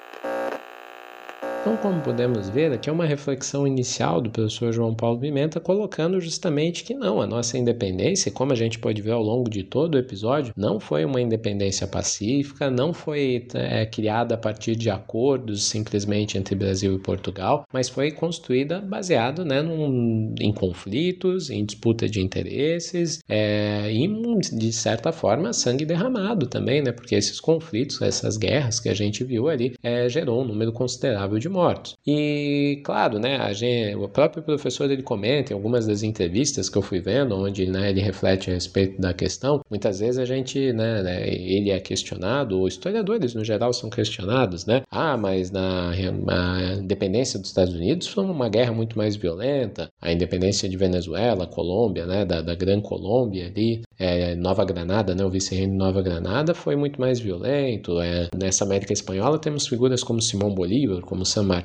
Speaker 3: Então, como podemos ver, aqui é uma reflexão inicial do professor João Paulo Pimenta, colocando justamente que não, a nossa independência, como a gente pode ver ao longo de todo o episódio, não foi uma independência pacífica, não foi é, criada a partir de acordos simplesmente entre Brasil e Portugal, mas foi construída baseado né, num, em conflitos, em disputa de interesses é, e, de certa forma, sangue derramado também, né, porque esses conflitos, essas guerras que a gente viu ali, é, gerou um número considerável de mortos. E claro, né, a gente, o próprio professor ele comenta em algumas das entrevistas que eu fui vendo, onde né, ele reflete a respeito da questão. Muitas vezes a gente, né, né, ele é questionado, ou historiadores no geral são questionados, né? Ah, mas na a independência dos Estados Unidos foi uma guerra muito mais violenta. A independência de Venezuela, Colômbia, né, da, da Gran Colômbia ali, é, Nova Granada, né, o vice-reino de Nova Granada foi muito mais violento. É, nessa América Espanhola temos figuras como Simão Bolívar, como San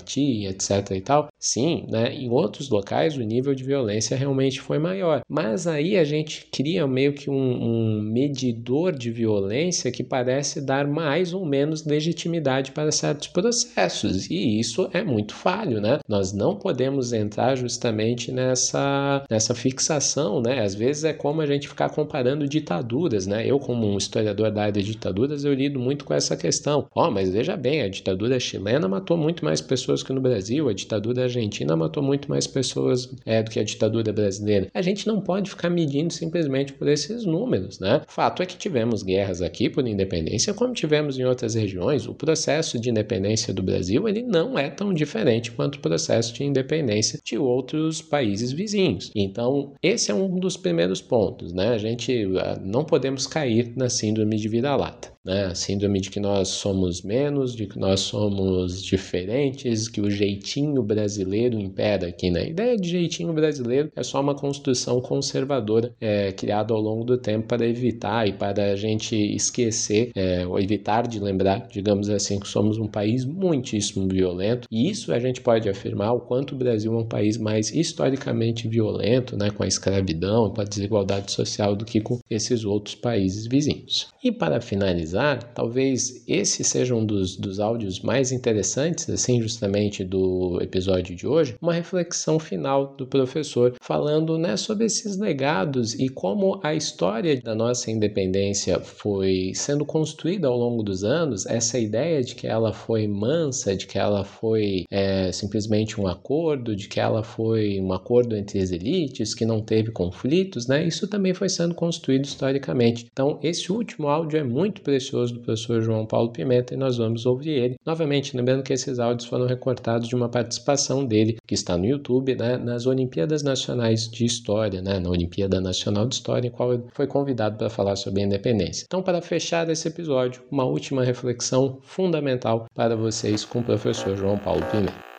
Speaker 3: etc. e tal. Sim, né, em outros locais o nível de violência realmente foi maior. Mas aí a gente cria meio que um, um medidor de violência que parece dar mais ou menos legitimidade para certos processos. E isso é muito falho, né? Nós não podemos entrar justamente nessa, nessa fixação, né? Às vezes é como a gente ficar comparando ditaduras, né? Eu, como um historiador da área de ditaduras, eu lido muito com essa questão. Ó, oh, mas veja bem, a ditadura chilena matou muito mais pessoas que no Brasil, a ditadura argentina matou muito mais pessoas é, do que a ditadura brasileira. A gente não pode ficar medindo simplesmente por esses números, né? Fato é que tivemos guerras aqui por independência, como tivemos em outras regiões. O processo de independência do Brasil ele não é tão diferente quanto o processo de independência de outros países vizinhos. Então, esse é um dos primeiros pontos, né? A gente ah, não podemos cair na síndrome de vira-lata né? A síndrome de que nós somos menos, de que nós somos diferentes, que o jeitinho brasileiro impera aqui, né? A ideia de jeitinho brasileiro é só uma construção conservadora é, criada ao longo do tempo para evitar e para a gente esquecer é, ou evitar de lembrar, digamos assim, que somos um país muitíssimo violento. E isso a gente pode afirmar o quanto o Brasil é um país mais historicamente violento, né? Com a escravidão, com a desigualdade social do que com esses outros países vizinhos. E para finalizar talvez esse seja um dos, dos áudios mais interessantes, assim, justamente do episódio de hoje, uma reflexão final do professor falando né, sobre esses legados e como a história da nossa independência foi sendo construída ao longo dos anos, essa ideia de que ela foi mansa, de que ela foi é, simplesmente um acordo, de que ela foi um acordo entre as elites, que não teve conflitos, né? Isso também foi sendo construído historicamente. Então, esse último áudio é muito precioso precioso do professor João Paulo Pimenta e nós vamos ouvir ele. Novamente, lembrando que esses áudios foram recortados de uma participação dele, que está no YouTube, né, nas Olimpíadas Nacionais de História, né, na Olimpíada Nacional de História, em qual ele foi convidado para falar sobre a independência. Então, para fechar esse episódio, uma última reflexão fundamental para vocês com o professor João Paulo Pimenta.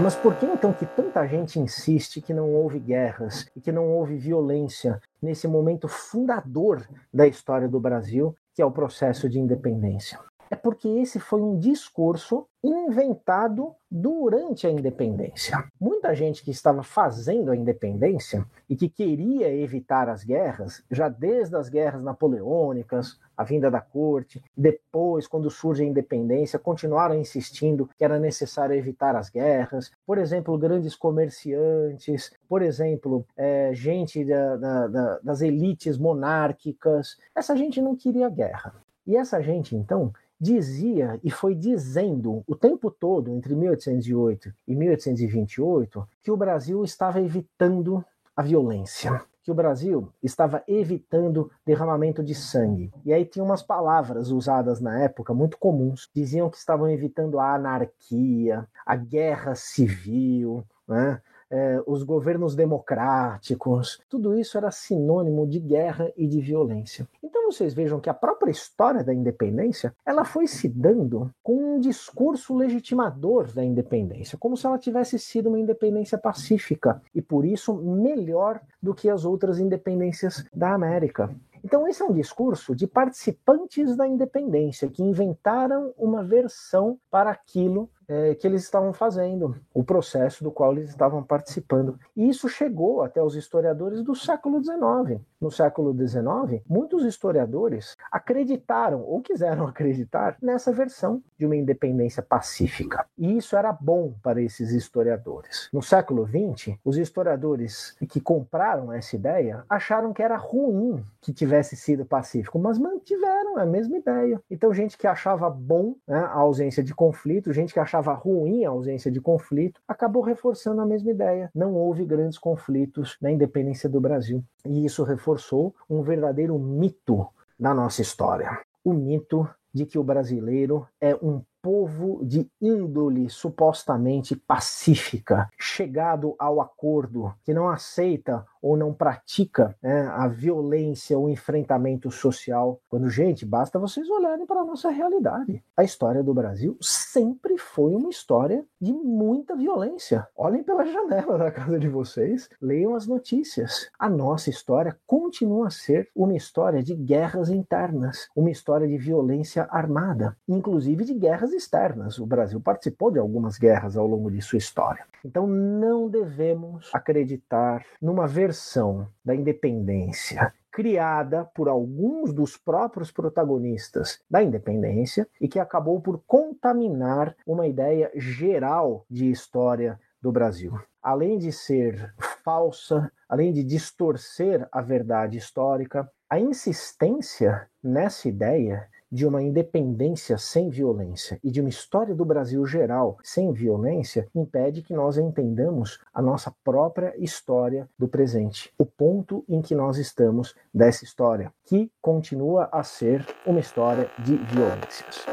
Speaker 6: Mas por que então que tanta gente insiste que não houve guerras e que não houve violência nesse momento fundador da história do Brasil, que é o processo de independência? É porque esse foi um discurso inventado durante a independência. Muita gente que estava fazendo a independência e que queria evitar as guerras, já desde as guerras napoleônicas, a vinda da corte, depois, quando surge a independência, continuaram insistindo que era necessário evitar as guerras. Por exemplo, grandes comerciantes, por exemplo, é, gente da, da, da, das elites monárquicas. Essa gente não queria guerra. E essa gente, então, dizia e foi dizendo o tempo todo, entre 1808 e 1828, que o Brasil estava evitando a violência, que o Brasil estava evitando derramamento de sangue. E aí tinha umas palavras usadas na época muito comuns, diziam que estavam evitando a anarquia, a guerra civil, né? É, os governos democráticos, tudo isso era sinônimo de guerra e de violência. Então vocês vejam que a própria história da independência, ela foi se dando com um discurso legitimador da independência, como se ela tivesse sido uma independência pacífica e por isso melhor do que as outras independências da América. Então, esse é um discurso de participantes da independência que inventaram uma versão para aquilo é, que eles estavam fazendo, o processo do qual eles estavam participando. E isso chegou até os historiadores do século XIX. No século XIX, muitos historiadores acreditaram ou quiseram acreditar nessa versão de uma independência pacífica. E isso era bom para esses historiadores. No século XX, os historiadores que compraram essa ideia acharam que era ruim que tivesse sido pacífico, mas mantiveram a mesma ideia. Então, gente que achava bom né, a ausência de conflito, gente que achava achava ruim a ausência de conflito, acabou reforçando a mesma ideia. Não houve grandes conflitos na independência do Brasil. E isso reforçou um verdadeiro mito na nossa história. O mito de que o brasileiro é um povo de índole supostamente pacífica, chegado ao acordo, que não aceita ou não pratica né, a violência, o enfrentamento social. Quando, gente, basta vocês olharem para a nossa realidade. A história do Brasil sempre foi uma história de muita violência. Olhem pela janela da casa de vocês, leiam as notícias. A nossa história continua a ser uma história de guerras internas, uma história de violência armada, inclusive de guerras externas. O Brasil participou de algumas guerras ao longo de sua história. Então não devemos acreditar numa versão da independência criada por alguns dos próprios protagonistas da independência e que acabou por contaminar uma ideia geral de história do Brasil. Além de ser falsa, além de distorcer a verdade histórica, a insistência nessa ideia de uma independência sem violência e de uma história do Brasil geral sem violência impede que nós entendamos a nossa própria história do presente, o ponto em que nós estamos dessa história, que continua a ser uma história de violências.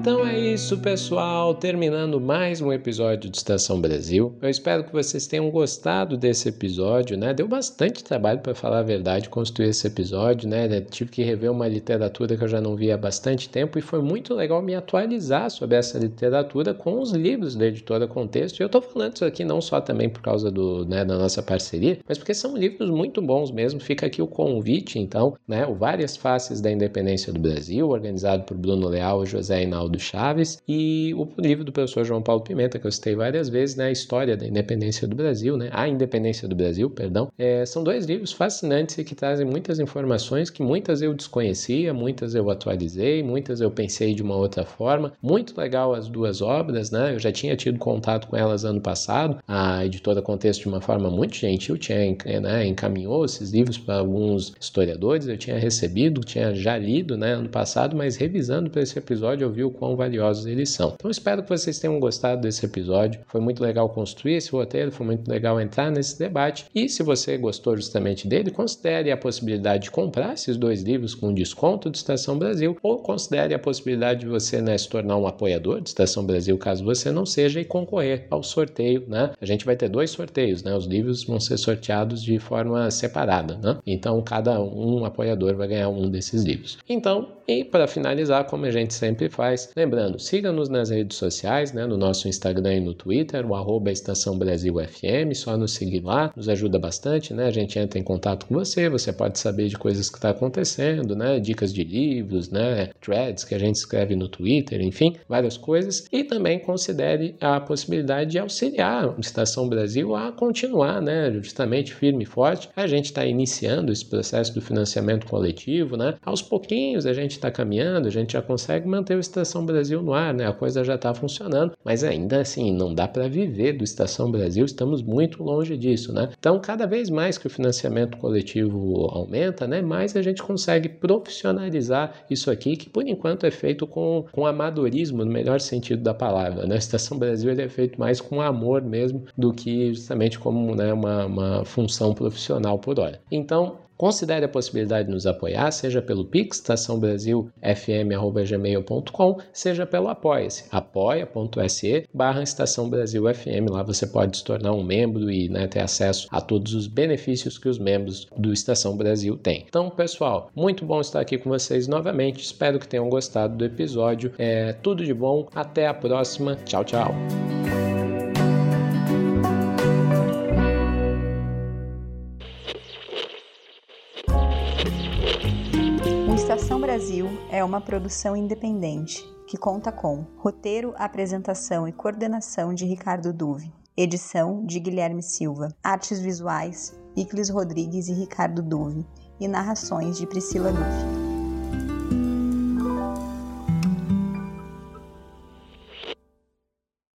Speaker 3: Então é isso, pessoal. Terminando mais um episódio de Estação Brasil. Eu espero que vocês tenham gostado desse episódio, né? Deu bastante trabalho para falar a verdade construir esse episódio, né? tive que rever uma literatura que eu já não via há bastante tempo e foi muito legal me atualizar sobre essa literatura com os livros da editora Contexto. E eu estou falando isso aqui não só também por causa do, né, da nossa parceria, mas porque são livros muito bons mesmo. Fica aqui o convite, então, né? O Várias Faces da Independência do Brasil, organizado por Bruno Leal e José Hinaldo Chaves, e o livro do professor João Paulo Pimenta, que eu citei várias vezes, né, a história da independência do Brasil, né, a independência do Brasil, perdão, é, são dois livros fascinantes e que trazem muitas informações que muitas eu desconhecia, muitas eu atualizei, muitas eu pensei de uma outra forma. Muito legal as duas obras, né, eu já tinha tido contato com elas ano passado, a editora Contexto de uma forma muito gentil tinha né, encaminhou esses livros para alguns historiadores, eu tinha recebido, tinha já lido, né, ano passado, mas revisando para esse episódio eu vi o quão valiosos eles são. Então espero que vocês tenham gostado desse episódio. Foi muito legal construir esse roteiro, foi muito legal entrar nesse debate. E se você gostou justamente dele, considere a possibilidade de comprar esses dois livros com desconto de Estação Brasil ou considere a possibilidade de você né, se tornar um apoiador de Estação Brasil, caso você não seja, e concorrer ao sorteio. Né? A gente vai ter dois sorteios, né? os livros vão ser sorteados de forma separada. Né? Então cada um apoiador vai ganhar um desses livros. Então, e para finalizar, como a gente sempre faz, Lembrando, siga-nos nas redes sociais, né, no nosso Instagram e no Twitter, o arroba Estação Brasil FM, só nos seguir lá, nos ajuda bastante, né? A gente entra em contato com você, você pode saber de coisas que está acontecendo, né? Dicas de livros, né? Threads que a gente escreve no Twitter, enfim, várias coisas. E também considere a possibilidade de auxiliar a Estação Brasil a continuar, né? Justamente firme e forte. A gente está iniciando esse processo do financiamento coletivo, né? Aos pouquinhos a gente está caminhando, a gente já consegue manter o Estação Brasil no ar, né? A coisa já está funcionando, mas ainda assim não dá para viver do Estação Brasil, estamos muito longe disso, né? Então, cada vez mais que o financiamento coletivo aumenta, né? Mais a gente consegue profissionalizar isso aqui, que por enquanto é feito com, com amadorismo, no melhor sentido da palavra, né? Estação Brasil ele é feito mais com amor mesmo do que justamente como né, uma, uma função profissional por hora. Então, Considere a possibilidade de nos apoiar, seja pelo Pix, estaçãobrasilfm.gmail.com, seja pelo Apoia-se, apoia.se barra Estação Brasil FM. Lá você pode se tornar um membro e né, ter acesso a todos os benefícios que os membros do Estação Brasil têm. Então, pessoal, muito bom estar aqui com vocês novamente. Espero que tenham gostado do episódio. É tudo de bom. Até a próxima. Tchau, tchau.
Speaker 1: Brasil é uma produção independente que conta com roteiro, apresentação e coordenação de Ricardo Duve, edição de Guilherme Silva, artes visuais Iclis Rodrigues e Ricardo Duve e narrações de Priscila Duve.